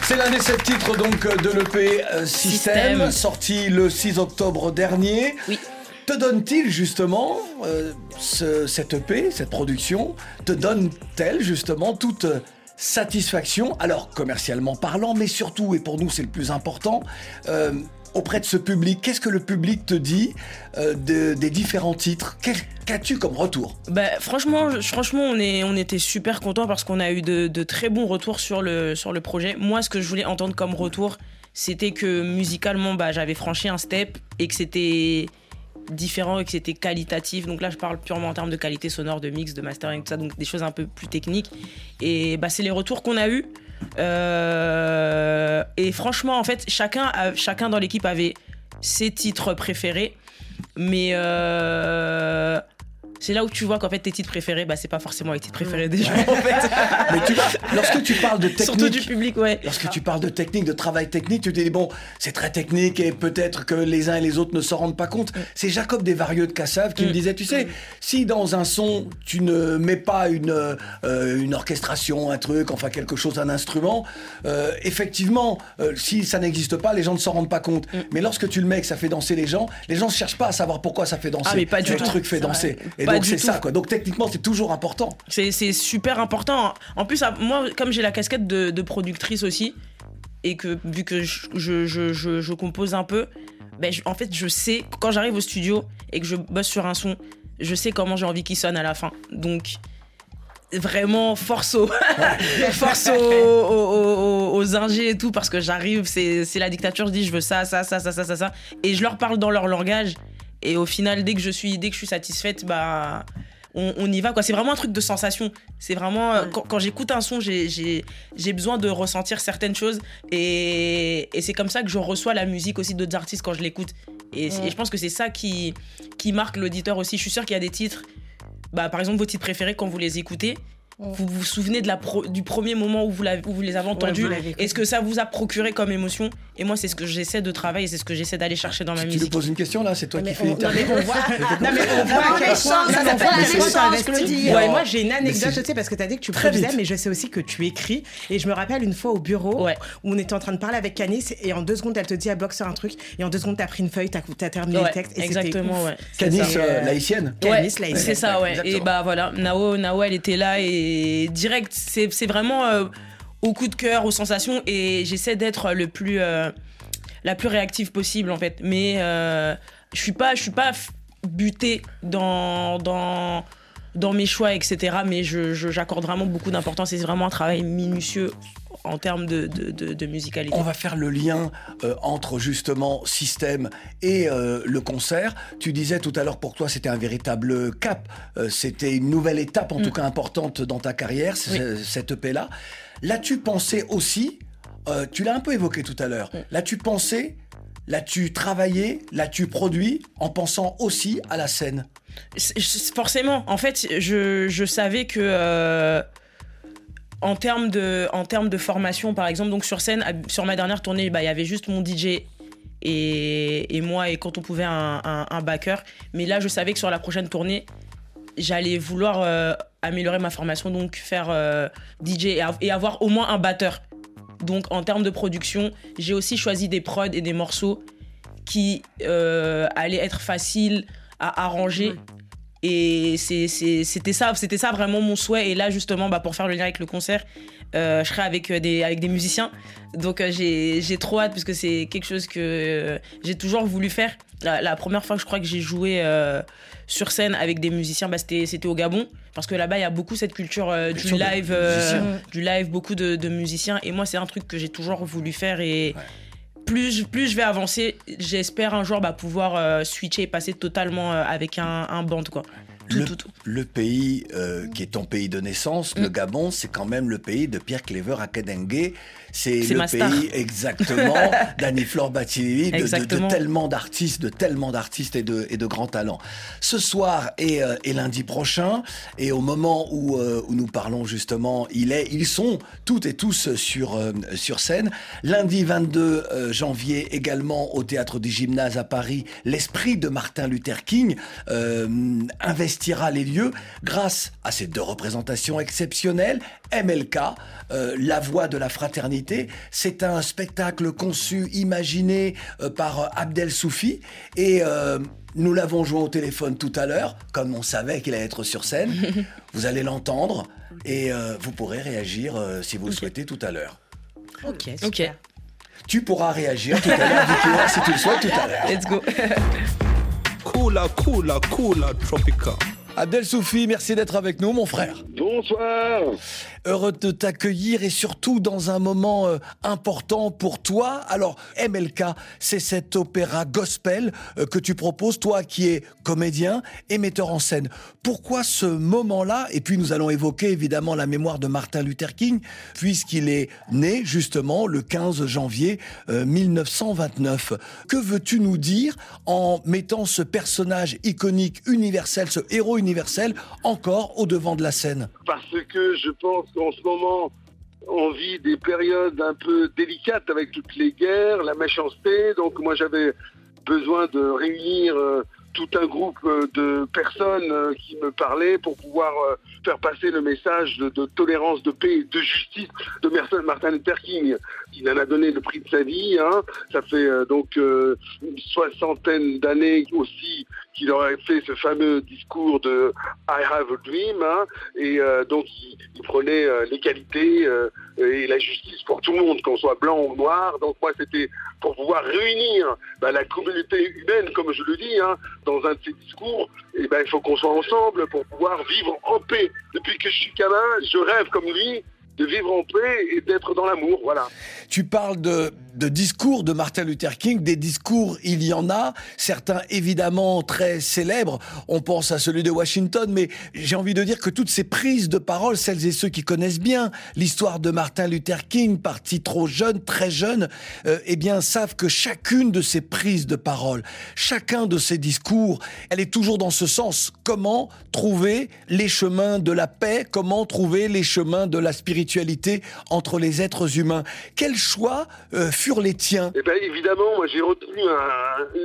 A: C'est l'un des sept titres donc de l'EP euh, System,
B: System.
A: sorti le 6 octobre dernier.
B: Oui.
A: Te donne-t-il justement euh, ce, cette EP, cette production, te donne-t-elle justement toute euh, satisfaction, alors commercialement parlant, mais surtout, et pour nous c'est le plus important, euh, auprès de ce public Qu'est-ce que le public te dit euh, de- des différents titres? Qu'as-tu comme retour?
B: Bah, franchement, franchement, on, est, on était super contents parce qu'on a eu de, de très bons retours sur le, sur le projet. Moi, ce que je voulais entendre comme retour, c'était que musicalement, bah, j'avais franchi un step et que c'était différent et que c'était qualitatif. Donc là, je parle purement en termes de qualité sonore, de mix, de mastering, tout ça, donc des choses un peu plus techniques. Et bah, c'est les retours qu'on a eus. Euh, et franchement, en fait, chacun, chacun dans l'équipe avait ses titres préférés. Mais euh, c'est là où tu vois qu'en fait tes titres préférés, bah c'est pas forcément les titres préférés des gens en fait. <laughs>
A: Mais tu vois, lorsque tu parles de technique,
B: Surtout du public, ouais.
A: lorsque tu parles de technique, de travail technique, tu te dis bon, c'est très technique et peut-être que les uns et les autres ne s'en rendent pas compte. C'est Jacob Desvarieux de Cassave qui me disait, tu sais, si dans un son tu ne mets pas une euh, une orchestration, un truc, enfin quelque chose, un instrument, euh, effectivement, euh, si ça n'existe pas, les gens ne s'en rendent pas compte. Mais lorsque tu le mets, que ça fait danser les gens, les gens ne cherchent pas à savoir pourquoi ça fait danser.
B: Ah, mais pas du
A: le
B: tout.
A: truc fait danser.
B: Pas
A: donc
B: du
A: c'est
B: tout.
A: ça quoi. Donc techniquement, c'est toujours important.
B: C'est super important. En plus, à- moi, comme j'ai la casquette de, de productrice aussi, et que vu que je, je, je, je- je compose un peu, ben, en fait, je sais, quand j'arrive au studio et que je bosse sur un son, je sais comment j'ai envie qu'il sonne à la fin. Donc, vraiment, force aux, <laughs> force aux, aux, aux- aux ingés et tout, parce que j'arrive, c'est c'est la dictature, je dis je veux ça, ça, ça, ça, ça, ça, ça. Et je leur parle dans leur langage. Et au final, dès que je suis, dès que je suis satisfaite, bah, on, on y va quoi. C'est vraiment un truc de sensation. C'est vraiment quand, quand j'écoute un son, j'ai- besoin de ressentir certaines choses et, et c'est comme ça que je reçois la musique aussi d'autres artistes quand je l'écoute. Et, je pense que c'est ça qui qui marque l'auditeur aussi. Je suis sûre qu'il y a des titres, bah par exemple vos titres préférés quand vous les écoutez. Vous vous souvenez de la pro- du premier moment où vous, où vous les avez entendus
C: écouté.
B: Est-ce que ça vous a procuré comme émotion Et moi, c'est ce que j'essaie de travailler, c'est ce que j'essaie d'aller chercher dans ma
A: Tu
B: musique.
A: poses une question là, c'est toi qui fais
C: on- non, mais
A: l'interview.
C: on voit, <laughs> non, mais on voit quel point-
E: ça
C: non, mais
E: s'appelle. Claudie.
C: Ouais, moi j'ai une
A: Mais
C: anecdote, tu sais, parce que tu as dit que tu produisais, mais je sais aussi que tu écris. Et je me rappelle une fois au bureau
B: Ouais.
C: où on était en train de parler avec Canis et en deux secondes elle te dit elle bloque sur un truc et en deux secondes t'as pris une feuille, t'as as terminé
B: Ouais,
C: le texte.
B: Exactement, ouais.
A: Canis, euh, l'haïtienne.
C: Canis,
B: Ouais,
C: il
B: c'est
C: est-
B: ça, ouais. Et bah voilà, Nao, Nao, elle était là et direct, c'est vraiment euh, au coup de cœur, aux sensations et j'essaie d'être le plus, euh, la plus réactive possible en fait. Mais euh, je suis pas, je suis pas butée dans dans dans mes choix, etc. Mais je je- j'accorde vraiment beaucoup d'importance c'est vraiment un travail minutieux en termes de, de, de- de musicalité.
A: On va faire le lien euh, entre justement système et euh, le concert. Tu disais tout à l'heure pour toi c'était un véritable cap, Euh, c'était une nouvelle étape en tout cas importante dans ta carrière,
B: Mm. Oui.
A: cette EP là. L'as-tu pensé aussi Tu l'as un peu évoqué tout à l'heure.
B: Mm.
A: L'as-tu pensé L'as-tu travaillé L'as-tu produit en pensant aussi à la scène?
B: Forcément, en fait, je, je savais que en termes de en termes de formation, par exemple, donc sur scène, sur ma dernière tournée, bah, il y avait juste mon DJ et, et moi et quand on pouvait un, un, backer. Mais là, je savais que sur la prochaine tournée, j'allais vouloir euh, améliorer ma formation, donc faire euh, DJ et avoir au moins un batteur. Donc en termes de production, j'ai aussi choisi des prods et des morceaux qui euh, allaient être faciles à arranger. Et c'était ça, c'était ça vraiment mon souhait. Et là, justement, bah, pour faire le lien avec le concert, euh, je serai avec euh, des, avec des musiciens. Donc euh, j'ai j'ai trop hâte, puisque c'est quelque chose que euh, j'ai toujours voulu faire. La, la première fois que je crois que j'ai joué euh, sur scène avec des musiciens, bah, c'était c'était au Gabon. Parce que là-bas, il y a beaucoup cette culture euh, du live, euh, du live, beaucoup de, de musiciens. Et moi, c'est un truc que j'ai toujours voulu faire. Et plus, je- vais avancer, j'espère un jour bah, pouvoir euh, switcher et passer totalement euh, avec un, un band. Quoi. Tout,
A: le,
B: tout, tout.
A: le pays euh, qui est ton pays de naissance, le Gabon, c'est quand même le pays de Pierre Clever Akedengue. C'est
B: C'est
A: le
B: star.
A: pays exactement <laughs> d'Annie-Flore de- de, de
B: Exactement.
A: tellement d'artistes, de tellement d'artistes et de, et de grands talents. Ce soir et, euh, et lundi prochain, et au moment où, euh, où nous parlons justement, il est, ils sont toutes et tous sur, sur scène. Lundi 22 euh, janvier également au théâtre du Gymnase à Paris, l'esprit de Martin Luther King euh, investira les lieux grâce à ces deux représentations exceptionnelles. MLK, euh, la voix de la fraternité, c'est un spectacle conçu, imaginé euh, par euh, Abdel Soufi et euh, nous l'avons joué au téléphone tout à l'heure, comme on savait qu'il allait être sur scène. <laughs> vous allez l'entendre et euh, vous pourrez réagir euh, si vous le souhaitez tout à l'heure.
C: Ok,
B: Ok.
A: Tu pourras réagir tout à l'heure, si tu le souhaites tout à l'heure.
B: let's go. <laughs>
H: Cooler, cooler, cooler, tropical.
A: Abdel Soufi, merci d'être avec nous, mon frère.
I: Bonsoir.
A: Heureux de t'accueillir et surtout dans un moment euh, important pour toi. Alors, MLK, c'est cet opéra gospel euh, que tu proposes, toi qui es comédien et metteur en scène. Pourquoi ce moment-là? Et puis nous allons évoquer évidemment la mémoire de Martin Luther King, puisqu'il est né justement le 15 janvier euh, 1929. Que veux-tu nous dire en mettant ce personnage iconique, universel, ce héros universel encore au devant de la scène
J: Parce que je pense qu'en ce moment, on vit des périodes un peu délicates avec toutes les guerres, la méchanceté. Donc moi j'avais besoin de réunir euh, tout un groupe euh, de personnes euh, qui me parlaient pour pouvoir faire passer le message de, tolérance, de paix de justice de Martin Luther King. Il en a donné le prix de sa vie. Hein. Ça fait donc une soixantaine d'années aussi qu'il aurait fait ce fameux discours de I have a dream. Hein. Et donc il, prenait l'égalité et la justice pour tout le monde, qu'on soit blanc ou noir. Donc moi, c'était pour pouvoir réunir bah, la communauté humaine, comme je le dis, hein, dans un de ses discours. Ben, il faut qu'on soit ensemble pour pouvoir vivre en paix. Depuis que je suis gamin, je rêve comme lui de vivre en paix et d'être dans l'amour, voilà.
A: Tu parles de, discours de Martin Luther King, des discours, il y en a, certains évidemment très célèbres, on pense à celui de Washington, mais j'ai envie de dire que toutes ces prises de parole, celles et ceux qui connaissent bien l'histoire de Martin Luther King, parti trop jeune, très jeune, euh, eh bien savent que chacune de ces prises de parole, chacun de ces discours, elle est toujours dans ce sens. Comment trouver les chemins de la paix, comment trouver les chemins de la spiritualité? Entre les êtres humains. Quels choix euh, furent les tiens?
J: Eh bien évidemment, moi j'ai retenu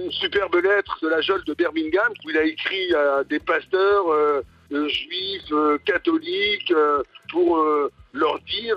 J: une superbe lettre de la Jolle de Birmingham où il a écrit à des pasteurs euh, euh, juifs, catholiques, pour leur dire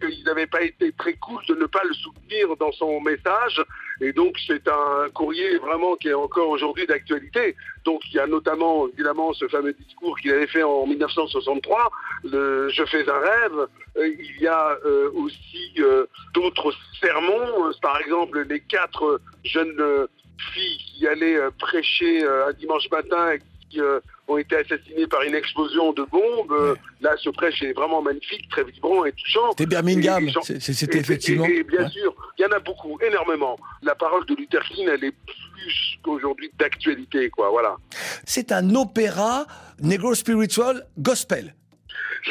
J: qu'ils n'avaient pas été très cool de ne pas le soutenir dans son message. Et donc c'est un courrier vraiment qui est encore aujourd'hui d'actualité. Donc il y a notamment évidemment ce fameux discours qu'il avait fait en 1963, le Je fais un rêve. Euh, il y a euh, aussi euh, d'autres sermons, par exemple les quatre jeunes filles qui allaient prêcher un dimanche matin qui ont été assassinés par une explosion de bombes. Là, ce prêche est vraiment magnifique, très vibrant et touchant.
A: C'était Birmingham, c'était effectivement.
J: Et, bien sûr, il y en a beaucoup, énormément. La parole de Luther King, elle est plus qu'aujourd'hui d'actualité, quoi. Voilà.
A: C'est un opéra negro spiritual gospel.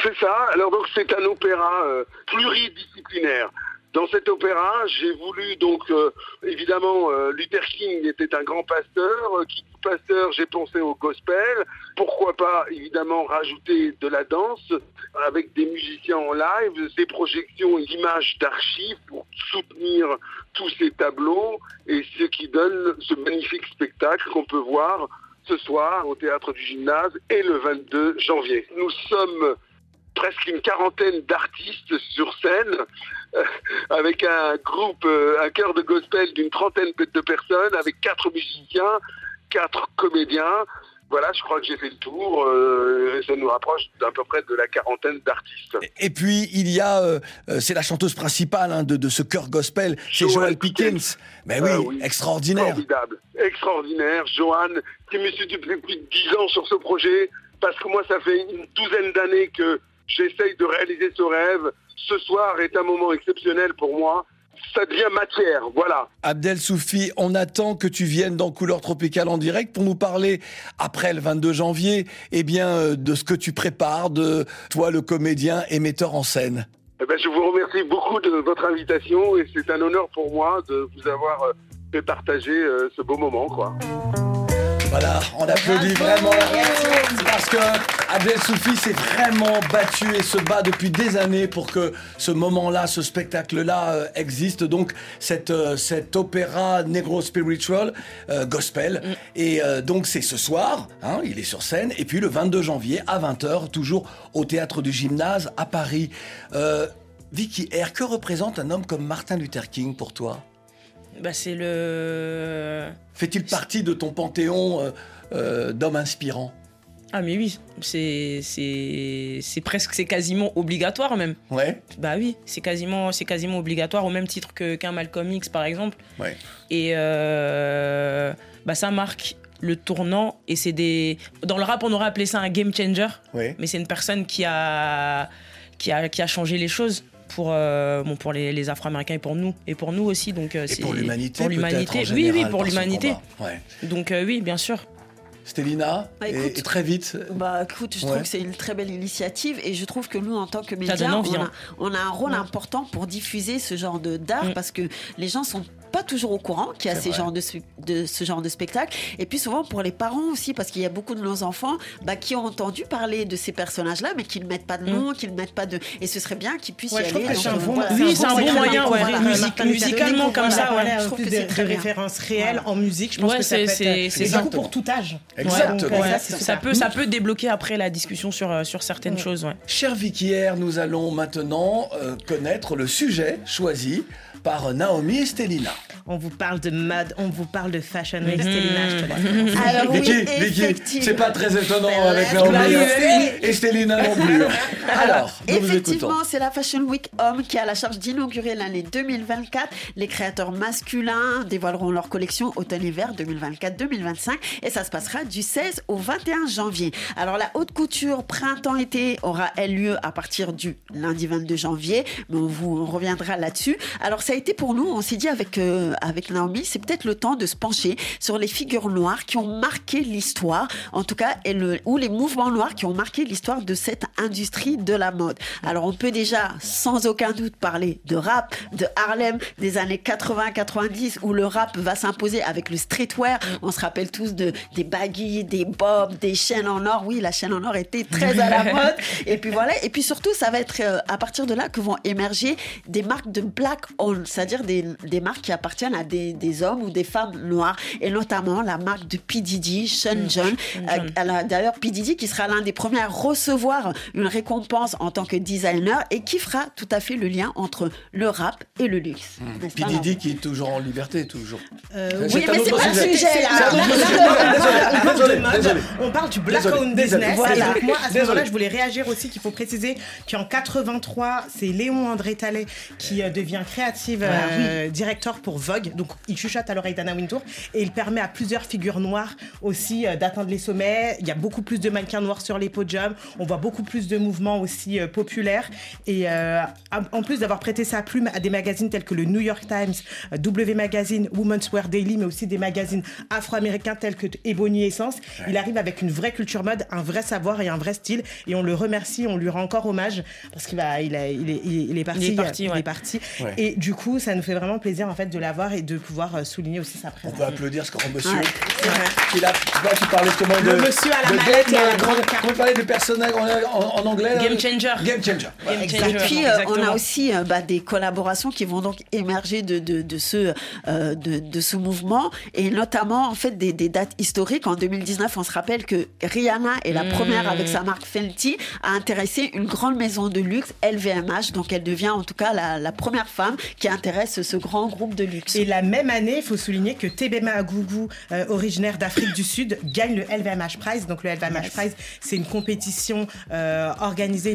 J: C'est ça. Alors donc c'est un opéra euh, pluridisciplinaire. Dans cet opéra, j'ai voulu donc euh, évidemment euh, Luther King était un grand pasteur. qui pasteur, j'ai pensé au gospel. Pourquoi pas évidemment rajouter de la danse avec des musiciens en live, des projections d'images d'archives pour soutenir tous ces tableaux et ce qui donne ce magnifique spectacle qu'on peut voir ce soir au théâtre du gymnase et le 22 janvier. Nous sommes presque une quarantaine d'artistes sur scène, euh, avec un groupe, euh, un chœur de gospel d'une trentaine de personnes, avec quatre musiciens, quatre comédiens. Voilà, je crois que j'ai fait le tour. Euh, ça nous rapproche d'à peu près de la quarantaine d'artistes.
A: Et puis, il y a, c'est la chanteuse principale hein, de, ce chœur gospel, c'est Joël Pickens. Mais oui, oui, extraordinaire.
J: Formidable, extraordinaire. Joanne, qui me suit depuis plus de dix ans sur ce projet, parce que moi, ça fait une douzaine d'années que J'essaye de réaliser ce rêve. Ce soir est un moment exceptionnel pour moi. Ça devient matière, voilà.
A: Abdel Soufi, on attend que tu viennes dans Couleur Tropicale en direct pour nous parler, après le 22 janvier, eh bien, euh, de ce que tu prépares, de toi, le comédien et metteur en scène.
J: Eh ben, je vous remercie beaucoup de votre invitation et c'est un honneur pour moi de vous avoir euh, fait partager euh, ce beau moment, quoi.
A: Voilà, on applaudit vraiment parce que Abdel Soufi s'est vraiment battu et se bat depuis des années pour que ce moment-là, ce spectacle-là euh, existe. Donc cette, euh, cet opéra negro spiritual euh, gospel. Mm. Et donc c'est ce soir, hein, il est sur scène. Et puis le 22 janvier à 20h, toujours au théâtre du gymnase à Paris. Vicky R, que représente un homme comme Martin Luther King pour toi?
B: Bah, c'est le.
A: Fait-il partie de ton panthéon euh, euh, d'hommes inspirants?
B: Ah mais oui, c'est c'est presque c'est quasiment obligatoire même.
A: Ouais.
B: Bah oui, c'est quasiment c'est quasiment obligatoire au même titre que qu'un Malcolm X par exemple.
A: Ouais.
B: Et euh, bah ça marque le tournant et c'est des dans le rap on aurait appelé ça un game changer.
A: Ouais.
B: Mais c'est une personne qui a qui a qui a changé les choses pour, euh, bon, pour les, Afro-Américains et pour nous. Et pour nous aussi. Donc,
A: euh,
B: et
A: pour l'humanité.
B: Pour l'humanité. Oui, oui, pour l'humanité. Donc, euh, oui, bien sûr.
A: Stélina, bah, et, très vite.
E: Bah écoute, je trouve que c'est une très belle initiative et je trouve que nous, en tant que médias, on, a, hein. on a un rôle important pour diffuser ce genre de d'art mm. parce que les gens sont pas toujours au courant qu'il y a ces genres de, ce genre de spectacle. Et puis souvent pour les parents aussi, parce qu'il y a beaucoup de nos enfants bah, qui ont entendu parler de ces personnages-là, mais qui ne mettent pas de nom, qui ne mettent pas de. Et ce serait bien qu'ils puissent
C: Ouais,
E: y
C: je trouve
E: aller.
C: que c'est
E: donc,
C: un bon,
E: voilà.
B: Oui, c'est un bon
C: moyen
B: moyen, ouais,
C: voilà,
B: musicalement comme
C: voilà,
B: ça,
C: voilà,
B: ouais.
E: Je trouve que
C: de,
E: c'est très
C: références réelles en musique. Je pense
B: Ouais,
C: que ça peut être
B: c'est
C: pour tout âge.
A: Exactement.
C: Euh, ça, super.
B: peut, ça peut débloquer après la discussion sur, euh, sur certaines choses. Ouais.
A: Cher Vicky nous allons maintenant euh, connaître le sujet choisi par Naomi et Stelina.
C: On vous parle de mode, on vous parle de fashion week.
B: Mhm.
C: Stélina, je te laisse. <laughs>
E: Alors oui,
A: Vicky, Vicky,
E: effectivement.
A: c'est pas très étonnant
E: Ben,
A: avec Naomi hein. et Stelina non plus. <laughs> Alors. <laughs>
E: Effectivement, c'est la Fashion Week Homme qui a la charge d'inaugurer l'année 2024. Les créateurs masculins dévoileront leur collection automne-hiver 2024-2025 et ça se passera du 16 au 21 janvier. Alors la haute couture printemps-été aura elle lieu à partir du lundi 22 janvier, mais on vous on reviendra là-dessus. Alors ça a été pour nous, on s'est dit avec euh, avec Naomi, c'est peut-être le temps de se pencher sur les figures noires qui ont marqué l'histoire, en tout cas, et le, ou les mouvements noirs qui ont marqué l'histoire de cette industrie de la mode. Alors on peut déjà sans aucun doute parler de rap, de Harlem des années 80-90 où le rap va s'imposer avec le streetwear. On se rappelle tous de des baggy, des bobs, des chaînes en or. Oui, la chaîne en or était très à la mode. Et puis voilà. Et puis surtout, ça va être euh, à partir de là que vont émerger des marques de black owned, c'est-à-dire des, des marques qui appartiennent à des, des hommes ou des femmes noires. Et notamment la marque de P. Diddy, Sean John. Euh, D'ailleurs, P. Diddy qui sera l'un des premiers à recevoir une récompense en tant que designer et qui fera tout à fait le lien entre le rap et le luxe.
A: Puis Didi qui est toujours en liberté, toujours.
C: Euh,
E: oui, mais c'est pas le
A: sujet.
E: là.
C: On parle du black owned business. donc moi, à ce moment-là, je voulais réagir aussi qu'il faut préciser qu'en 83, c'est Léon André Tallet qui euh, devient créative euh, directeur pour Vogue. Donc il chuchote à l'oreille d'Anna Wintour et il permet à plusieurs figures noires aussi d'atteindre les sommets. Il y a beaucoup plus de mannequins noirs sur les podiums. On voit beaucoup plus de mouvements aussi euh, populaires. Et euh, en plus d'avoir prêté sa plume à des magazines tels que le New York Times, euh, W Magazine, Women's Wear Daily, mais aussi des magazines afro-américains tels que Ebony Essence, il arrive avec une vraie culture mode, un vrai savoir et un vrai style. Et on le remercie, on lui rend encore hommage parce qu'il il, il est, il est- il est parti.
B: Il est parti,
C: il
B: ouais.
C: est parti.
A: Ouais.
C: Et du coup, ça nous fait vraiment plaisir en fait de l'avoir et de pouvoir souligner aussi sa
A: On
C: présence.
A: peut applaudir ce grand monsieur. Qui a, tu parlais comment de.
C: Le monsieur à la
A: de
C: mallette et à la grande carte.
A: Comment parler des personnages en, en- en anglais là
B: Game changer.
A: Game changer. Ouais.
B: Game
E: Et puis, euh, on a aussi euh, bah, des collaborations qui vont donc émerger de, de, de ce, euh, de, de ce mouvement, et notamment en fait des, des dates historiques. En 2019, on se rappelle que Rihanna est la
B: Mmh.
E: première avec sa marque Fenty à intéresser une grande maison de luxe, LVMH. Donc, elle devient en tout cas la, la première femme qui intéresse ce grand groupe de luxe.
C: Et la même année, il faut souligner que Tebema Agougou, euh, originaire d'Afrique du Sud, gagne le LVMH Prize. Donc le LVMH Prize, c'est une compétition euh,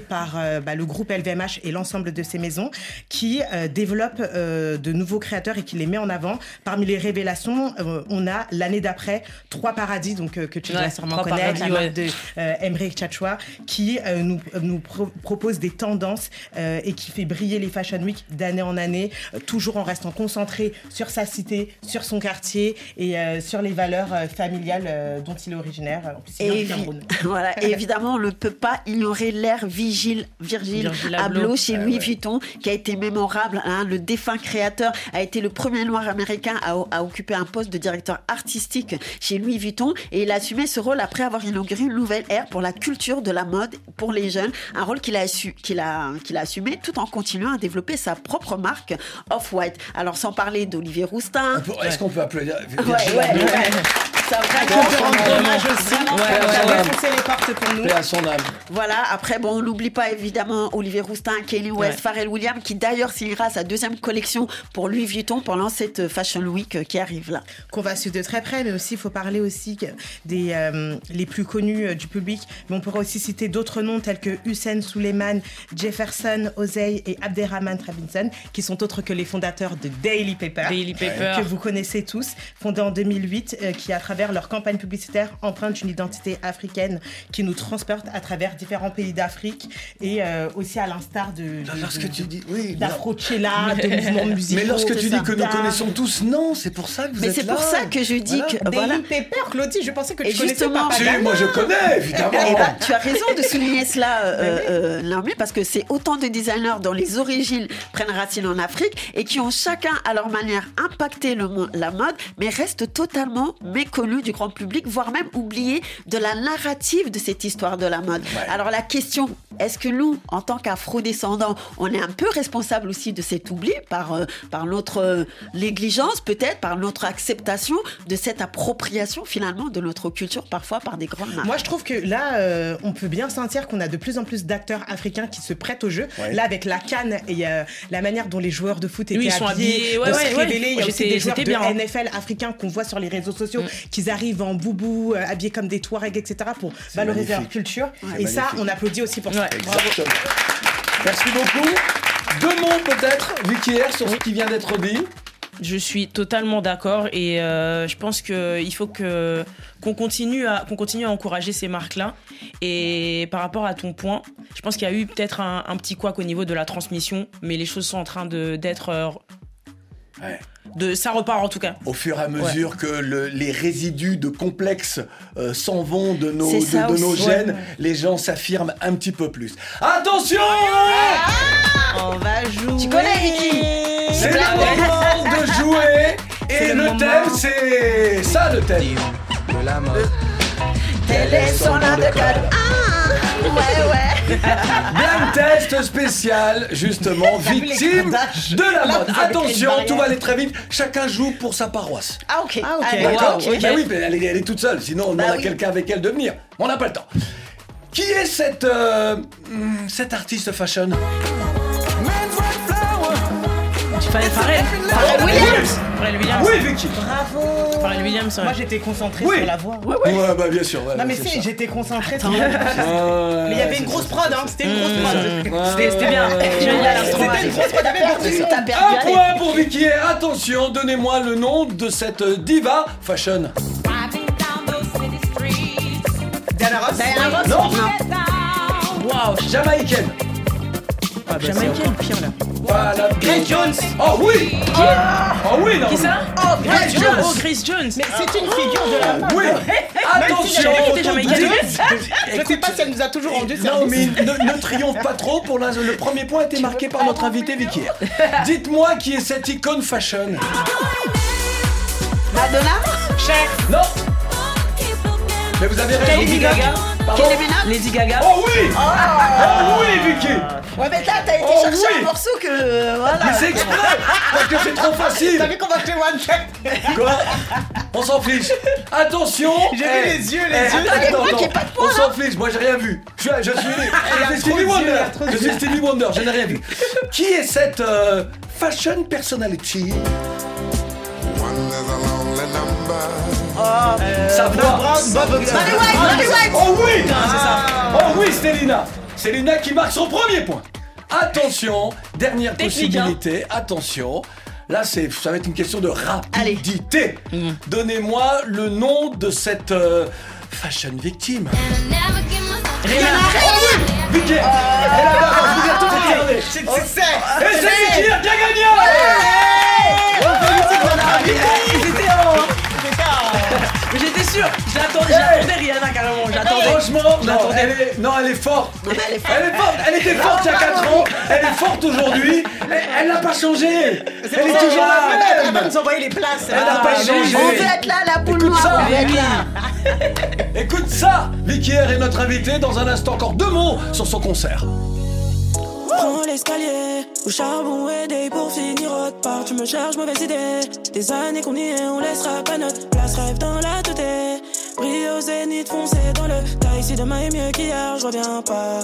C: par euh, bah, le groupe LVMH et l'ensemble de ses maisons qui euh, développe euh, de nouveaux créateurs et qui les met en avant. Parmi les révélations, euh, on a l'année d'après Trois Paradis, donc que tu dois
B: Ouais,
C: sûrement connaître, la marque de Emmerich Chachwa, qui nous, nous pro- propose des tendances et qui fait briller les Fashion Week d'année en année, toujours en restant concentré sur sa cité, sur son quartier et sur les valeurs familiales dont il est originaire. En plus, il vient
E: Et, évi- <laughs> voilà, et évidemment, on ne peut pas ignorer l'ère Vigile, Virgile,
B: Virgil
E: Abloh
B: Abloh.
E: chez
A: Ah
E: Louis
A: ouais.
E: Vuitton, qui a été mémorable. hein. Le défunt créateur a été le premier noir américain à, à occuper un poste de directeur artistique chez Louis Vuitton et il a assumé ce rôle après avoir inauguré une nouvelle ère pour la culture de la mode pour les jeunes. Un rôle qu'il a, assu- qu'il a, qu'il a assumé tout en continuant à développer sa propre marque Off-White. Alors, sans parler d'Olivier Roustin.
A: Est-ce qu'on peut applaudir
E: Ouais, ouais. Ça va,
C: On peut rendre hommage aussi.
E: Vraiment,
C: Ouais,
A: ouais, ouais.
C: défoncé les portes pour nous.
A: À son âme.
E: Voilà, après, bon, on n'oublie pas évidemment Olivier Roustin, Kelly West,
B: Ouais.
E: Pharrell Williams, qui d'ailleurs signera sa deuxième collection pour Louis Vuitton pendant cette Fashion Week euh, qui arrive là.
C: qu'on va suivre de très près, mais aussi il faut parler aussi des euh, les plus connus euh, du public. Mais on pourrait aussi citer d'autres noms tels que Hussein Suleiman, Jefferson Ozei et Abderrahman Robinson, qui sont autres que les fondateurs de Daily Paper,
B: Daily Paper.
C: que vous connaissez tous, fondé en 2008, euh, qui à travers travers leur campagne publicitaire empruntent une identité africaine qui nous transporte à travers différents pays d'Afrique et euh, aussi à l'instar de, de-
A: Lorsque
C: de-
A: tu dis, oui,
C: d'Afro-Chella, de <laughs> mouvements musicaux.
A: Mais lorsque tu dis que nous connaissons tous, non, c'est pour ça que vous
E: Mais
A: êtes
E: c'est pour ça que je dis
A: Voilà.
E: que. Voilà.
C: Paper, Claudie, je pensais que tu
E: Et
C: connaissais
E: justement-
A: Si,
C: Dana.
A: moi je connais, évidemment. <laughs>
E: Eh ben, tu as raison de souligner cela, euh, <laughs> euh, Naomi, parce que c'est autant de designers dont les origines prennent racine en Afrique et qui ont chacun à leur manière impacté le la mode, mais restent totalement méconnus du grand public, voire même oubliés de la narrative de cette histoire de la mode. Alors la question, est-ce que nous, en tant qu'afro-descendants, on est un peu responsable aussi de cet oubli par, euh, par notre euh, négligence, peut-être, par notre acceptation de cette appropriation finalement de notre culture, parfois par des grandes marques?
C: Moi, je trouve que là, euh, on peut bien sentir qu'on a de plus en plus d'acteurs africains qui se prêtent au jeu.
A: Ouais.
C: Là, avec la canne et euh, la manière dont les joueurs de foot étaient
B: Oui, ils sont
C: habillés,
B: habillés, ouais, ouais,
C: se
B: ouais.
C: révéler. Il y a aussi des joueurs de
B: bien, hein.
C: NFL africains qu'on voit sur les réseaux sociaux,
B: Mm.
C: qu'ils arrivent en boubou, euh, habillés comme des Touaregs, etc., pour valoriser leur
A: magnifique.
C: culture.
A: C'est
C: Et ça,
A: magnifique.
C: on applaudit aussi pour ça.
A: Exactement. Merci beaucoup. Deux mots peut-être, Vicky sur ce qui vient d'être dit.
B: Je suis totalement d'accord et euh, je pense qu'il faut que qu'on continue à qu'on continue à encourager ces marques-là. Et par rapport à ton point, je pense qu'il y a eu peut-être un, un petit couac au niveau de la transmission, mais les choses sont en train de d'être euh,
A: Ouais.
B: De ça repart en tout cas.
A: Au fur et à mesure que le- les résidus de complexes euh, s'en vont de nos, de, nos gènes,
B: Ouais.
A: les gens s'affirment un petit peu plus. Attention
C: On va jouer.
E: Tu connais Vicky
A: C'est le moment de jouer et
C: le
A: thème c'est ça le thème.
H: De la
E: est son nom de code. Ah, ouais, ouais.
A: Blind test spécial, justement, <laughs> victime de la mode. Attention, tout va aller très vite. Chacun joue pour sa paroisse.
E: Ah, ok.
C: Ah, ok.
E: Allez,
A: D'accord
E: ok.
A: Oui, bah oui, mais elle est, elle est toute seule. Sinon, on
E: Bah
A: demande à
E: oui.
A: quelqu'un avec elle de venir. On n'a pas le temps. Qui est cette, euh, hmm, cette artiste fashion?
B: Pharrell.
E: Williams.
B: Pharrell Williams.
A: Oui, Vicky.
C: Bravo.
B: Williams. ouais.
C: Moi, j'étais concentrée
A: Oui.
C: sur la voix.
A: Ouais, bah bien sûr. ouais,
C: Non mais
A: c'est
C: si, j'étais concentrée sur
A: Ouais,
C: la voix. Mais il y avait une grosse prod, hein. C'était une grosse prod.
A: Ouais,
B: C'était c'était bien.
A: ouais, ouais.
C: C'était une grosse prod,
E: perdu,
A: Un point pour Vicky. Attention, donnez-moi le nom de cette diva fashion.
C: Diana Ross.
E: Diana Ross
A: Non,
B: Waouh.
A: jamaïcaine.
B: Jamaïcaine, pire là.
A: Voilà.
C: Grace Jones.
A: Oh oui Oh oui, non
B: Qui ça
C: Oh, Grace Jones.
B: Oh, Chris Jones.
C: Mais c'est une figure de la mode.
A: Oui Attention. <laughs>
C: Je sais pas si elle nous a toujours rendu
A: Non, mais ne, ne triomphe pas trop. Pour l'instant, le premier point a été marqué par notre invité Vicky. <laughs> Dites-moi qui est cette icône fashion.
E: Madonna
C: Cher.
A: Non Mais vous avez raison.
B: Lady Gaga.
E: Kelly Minaj
B: Lady Gaga.
A: Oh oui Oh oui, Vicky
E: Ouais, mais là, t'as été
A: Oh,
E: chercher
A: oui.
E: un morceau que. euh, Voilà.
A: Mais c'est exprès Parce que c'est trop
C: T'as
A: facile
C: vu qu'on va acheter One Check
A: Quoi On s'en fiche Attention
C: J'ai vu
A: Eh,
C: les yeux, les
A: eh,
C: yeux.
A: attends,
E: Allez, moi
A: attends,
E: qui ai pas de points,
A: On s'en fiche, moi j'ai rien vu. Je suis, je suis, <laughs> je suis
C: trop
A: Stevie
C: de
A: Wonder. Je suis
C: yeux.
A: Stevie Wonder, je n'ai rien vu. Qui est cette euh, fashion personality?
E: Barry White.
A: Oh oui. Oh oui, Stélina Stélina qui marque son premier point. Attention, dernière
B: Technique,
A: possibilité, attention. Là, c'est, ça va être une question de rapidité. Donnez-moi le nom de cette euh, fashion victime.
B: Rihanna.
A: Vicky Elle a d'abord, vous êtes tous regardés.
C: C'est
A: Et c'est Vicky qui a gagné.
C: On félicite Madame
B: Ils étaient en- Mais J'étais sûr. J'attendais j'attendais Rihanna carrément. J'attendais.
A: Franchement, non, elle est, non, elle est forte.
E: Non, mais elle est forte.
A: Elle est forte. Elle était forte il y a 4 ans. Elle est forte aujourd'hui. Elle- Elle n'a pas changé. Elle est toujours la
C: Elle va
A: même.
C: nous envoyer les places.
A: Elle n'a pas
B: Ah,
A: changé.
E: On veut être là, la poule noire,
A: ça.
E: on veut être là.
A: Écoute ça. Vicky R est notre invitée. Dans un instant, encore deux mots sur son concert.
D: Prends l'escalier, au charbon aidé pour finir autre part. Tu me cherches, mauvaise idée. Des années qu'on y est, on laissera pas notre place. Rêve dans la tête. Brille au zénith, foncé dans le tas. Ici demain est mieux qu'hier, je reviens pas.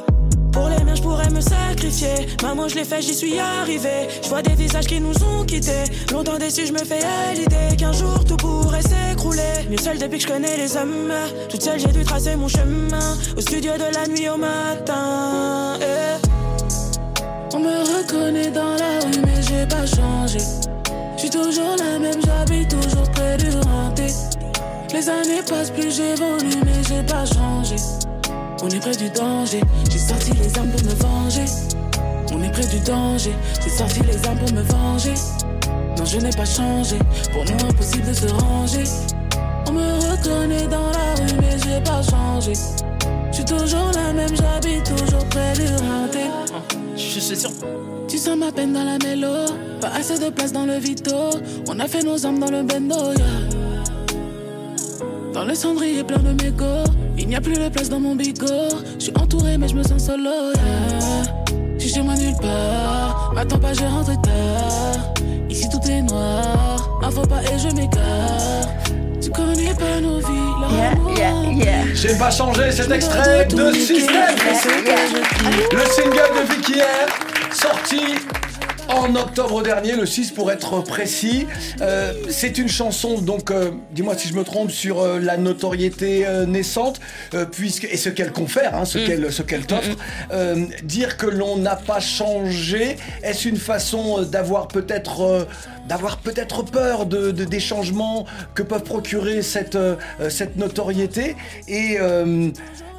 D: Pour les miens, je pourrais me sacrifier. Maman, je l'ai fait, j'y suis arrivé. Je vois des visages qui nous ont quittés. Longtemps déçu, je me fais à l'idée qu'un jour tout pourrait s'écrouler. Mieux seul depuis que je connais les hommes. Toute seule, j'ai dû tracer mon chemin. Au studio de la nuit au matin. eh. On me reconnaît dans la rue, mais j'ai pas changé. Je suis toujours la même, j'habite toujours près du renté. Les années passent, plus j'évolue, mais j'ai pas changé. On est près du danger, j'ai sorti les armes pour me venger. On est près du danger, j'ai sorti les armes pour me venger. Non, je n'ai pas changé, pour moi impossible de se ranger. On me reconnaît dans la rue, mais j'ai pas changé. Je suis toujours la même, j'habite toujours près du renté.
B: Je suis sûr.
D: Tu sens ma peine dans la mélo, pas assez de place dans le vito. On a fait nos armes dans le bendo, yeah. Dans le cendrier plein de mégots, il n'y a plus de place dans mon bigot. Je suis entouré, mais je me sens solo, yeah. Je suis chez moi nulle part, m'attends pas, je rentre tard. Ici tout est noir, un faux pas et je m'écarte. Connais pas nos vies, l'amour.
A: J'ai pas changé cet extrait de System. Le single de Vicky R, sorti en octobre dernier, le 6 pour être précis. Euh, c'est une chanson, donc, euh, dis-moi si je me trompe, sur euh, la notoriété euh, naissante, euh, puisque, et ce qu'elle confère, hein, ce
B: Mm.
A: qu'elle ce qu'elle t'offre. Euh, dire que l'on n'a pas changé, est-ce une façon d'avoir peut-être euh, d'avoir peut-être peur de, de- des changements que peuvent procurer cette, euh, cette notoriété? Et euh,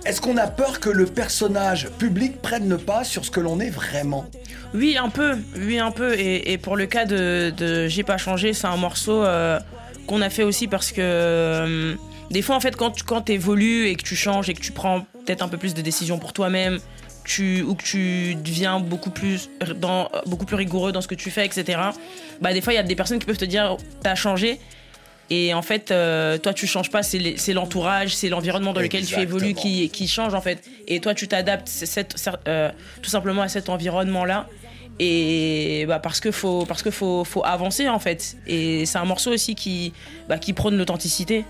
A: est-ce qu'on a peur que le personnage public prenne le pas sur ce que l'on est vraiment?
B: Oui, un peu. Oui, un peu. Et, pour le cas de, de J'ai pas changé, c'est un morceau euh, qu'on a fait aussi parce que euh, des fois, en fait, quand tu quand évolues et que tu changes et que tu prends peut-être un peu plus de décisions pour toi-même, tu, ou que tu deviens beaucoup plus, dans, beaucoup plus rigoureux dans ce que tu fais, etc., bah, des fois, il y a des personnes qui peuvent te dire T'as changé. Et en fait, euh, toi, tu changes pas, c'est l'entourage, c'est l'environnement dans lequel tu évolues qui, qui change, en fait. Et toi, tu t'adaptes euh, tout simplement à cet environnement-là. Et bah, parce que faut, parce que faut, faut avancer, en fait. Et c'est un morceau aussi qui, bah, qui prône l'authenticité.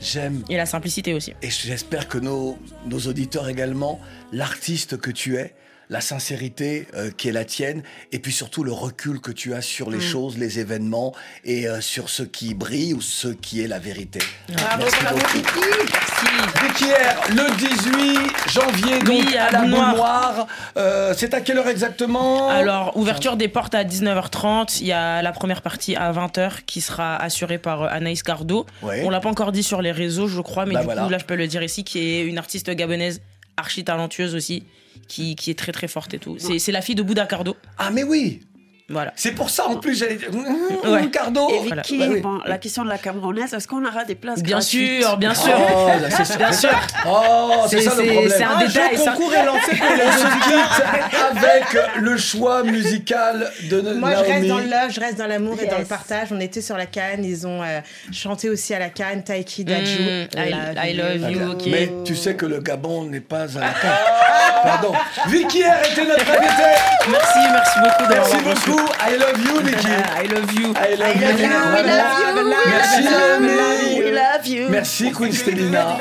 A: J'aime.
B: Et la simplicité aussi.
A: Et j'espère que nos, nos auditeurs également, l'artiste que tu es, la sincérité euh, qui est la tienne, et puis surtout le recul que tu as sur les
B: Mm.
A: choses, les événements, et euh, sur ce qui brille ou ce qui est la vérité.
B: Bravo,
A: Merci
B: bravo,
A: beaucoup.
B: Merci.
A: Vicky R, le 18 janvier, donc
B: Oui,
A: à
B: à
A: la
B: Boule
A: Boule
B: Noire.
A: Noire. Euh, c'est à quelle heure exactement?
B: Alors, ouverture des portes à 19h30. Il y a la première partie à 20h qui sera assurée par euh, Anaïs Gardo.
A: Ouais.
B: On l'a pas encore dit sur les réseaux, je crois, mais
A: Bah
B: du
A: voilà.
B: coup, là, je peux le dire ici, qui est une artiste gabonaise archi talentueuse aussi, qui, est très très forte et tout. C'est c'est la fille de Bouddha Cardo.
A: Ah, mais oui
B: Voilà.
A: C'est pour ça en plus, j'allais dire. Mmh,
B: Ouais.
A: Cardo
E: Et Vicky,
A: Bah oui.
E: bon, la question de la Camerounaise, est-ce qu'on aura des places
B: Bien
E: gratuites
B: sûr, bien sûr.
A: Oh, c'est-
B: bien sûr.
A: Oh, c'est ça le problème.
B: C'est un
A: Ah,
B: détail.
A: je
B: ça.
A: concours est lancé pour les <laughs> avec le choix musical de
C: Moi, je
A: Naomi.
C: reste dans le love, je reste dans l'amour et dans le
E: Yes.
C: partage. On était sur la canne, ils ont euh, chanté aussi à la canne, Taiki Daju.
B: Mm, I- I love you, ok.
A: Mais tu sais que le Gabon n'est pas à la carte. Pardon. Vicky était notre invitée.
B: Merci, merci beaucoup d'avoir
A: Merci beaucoup. I love you, Vicky. <laughs>
B: I love you.
A: I love
E: I love you, we love you, we
A: Merci,
E: love you,
A: Naomi.
E: we love you.
A: Merci, Queen Stelina.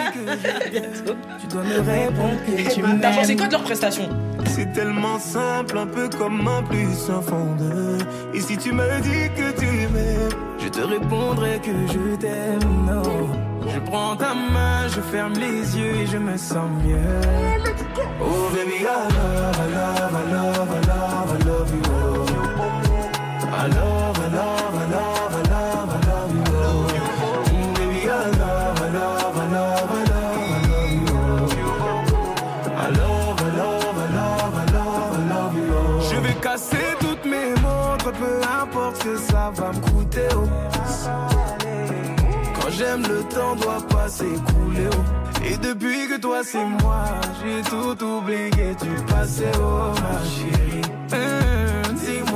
G: Tu dois me répondre que tu m'aimes.
B: T'as pensé quoi de leur prestation?
G: C'est tellement simple, un peu comme un plus sans fond de. Et si tu me dis que tu m'aimes, je te répondrai que je t'aime. Non. Je prends ta main, je ferme les yeux et je me sens mieux. Oh baby, I love, I love, I love, I love, I love you. Va me coûter. oh. Quand j'aime, le temps doit pas s'écouler. oh. Et depuis que toi c'est moi, j'ai tout oublié, tu passais, oh ma chérie. Hum,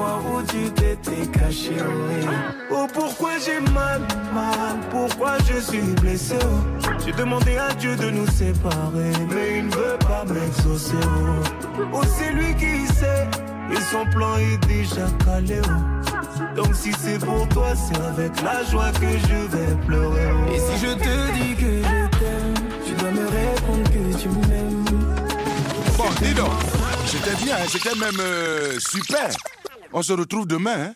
G: Où tu t'étais caché, oh. Oh, pourquoi j'ai mal, mal, pourquoi je suis blessé, oh? J'ai demandé à Dieu de nous séparer, mais il ne veut pas m'exaucer, oh. Oh, c'est lui qui sait, et son plan est déjà calé, oh. Donc si c'est pour toi, c'est avec la joie que je vais pleurer. oh. Et si je te dis que je t'aime, tu dois me répondre que tu m'aimes.
F: Bon, dis donc, c'était bien, c'était même euh, super. On se retrouve demain, hein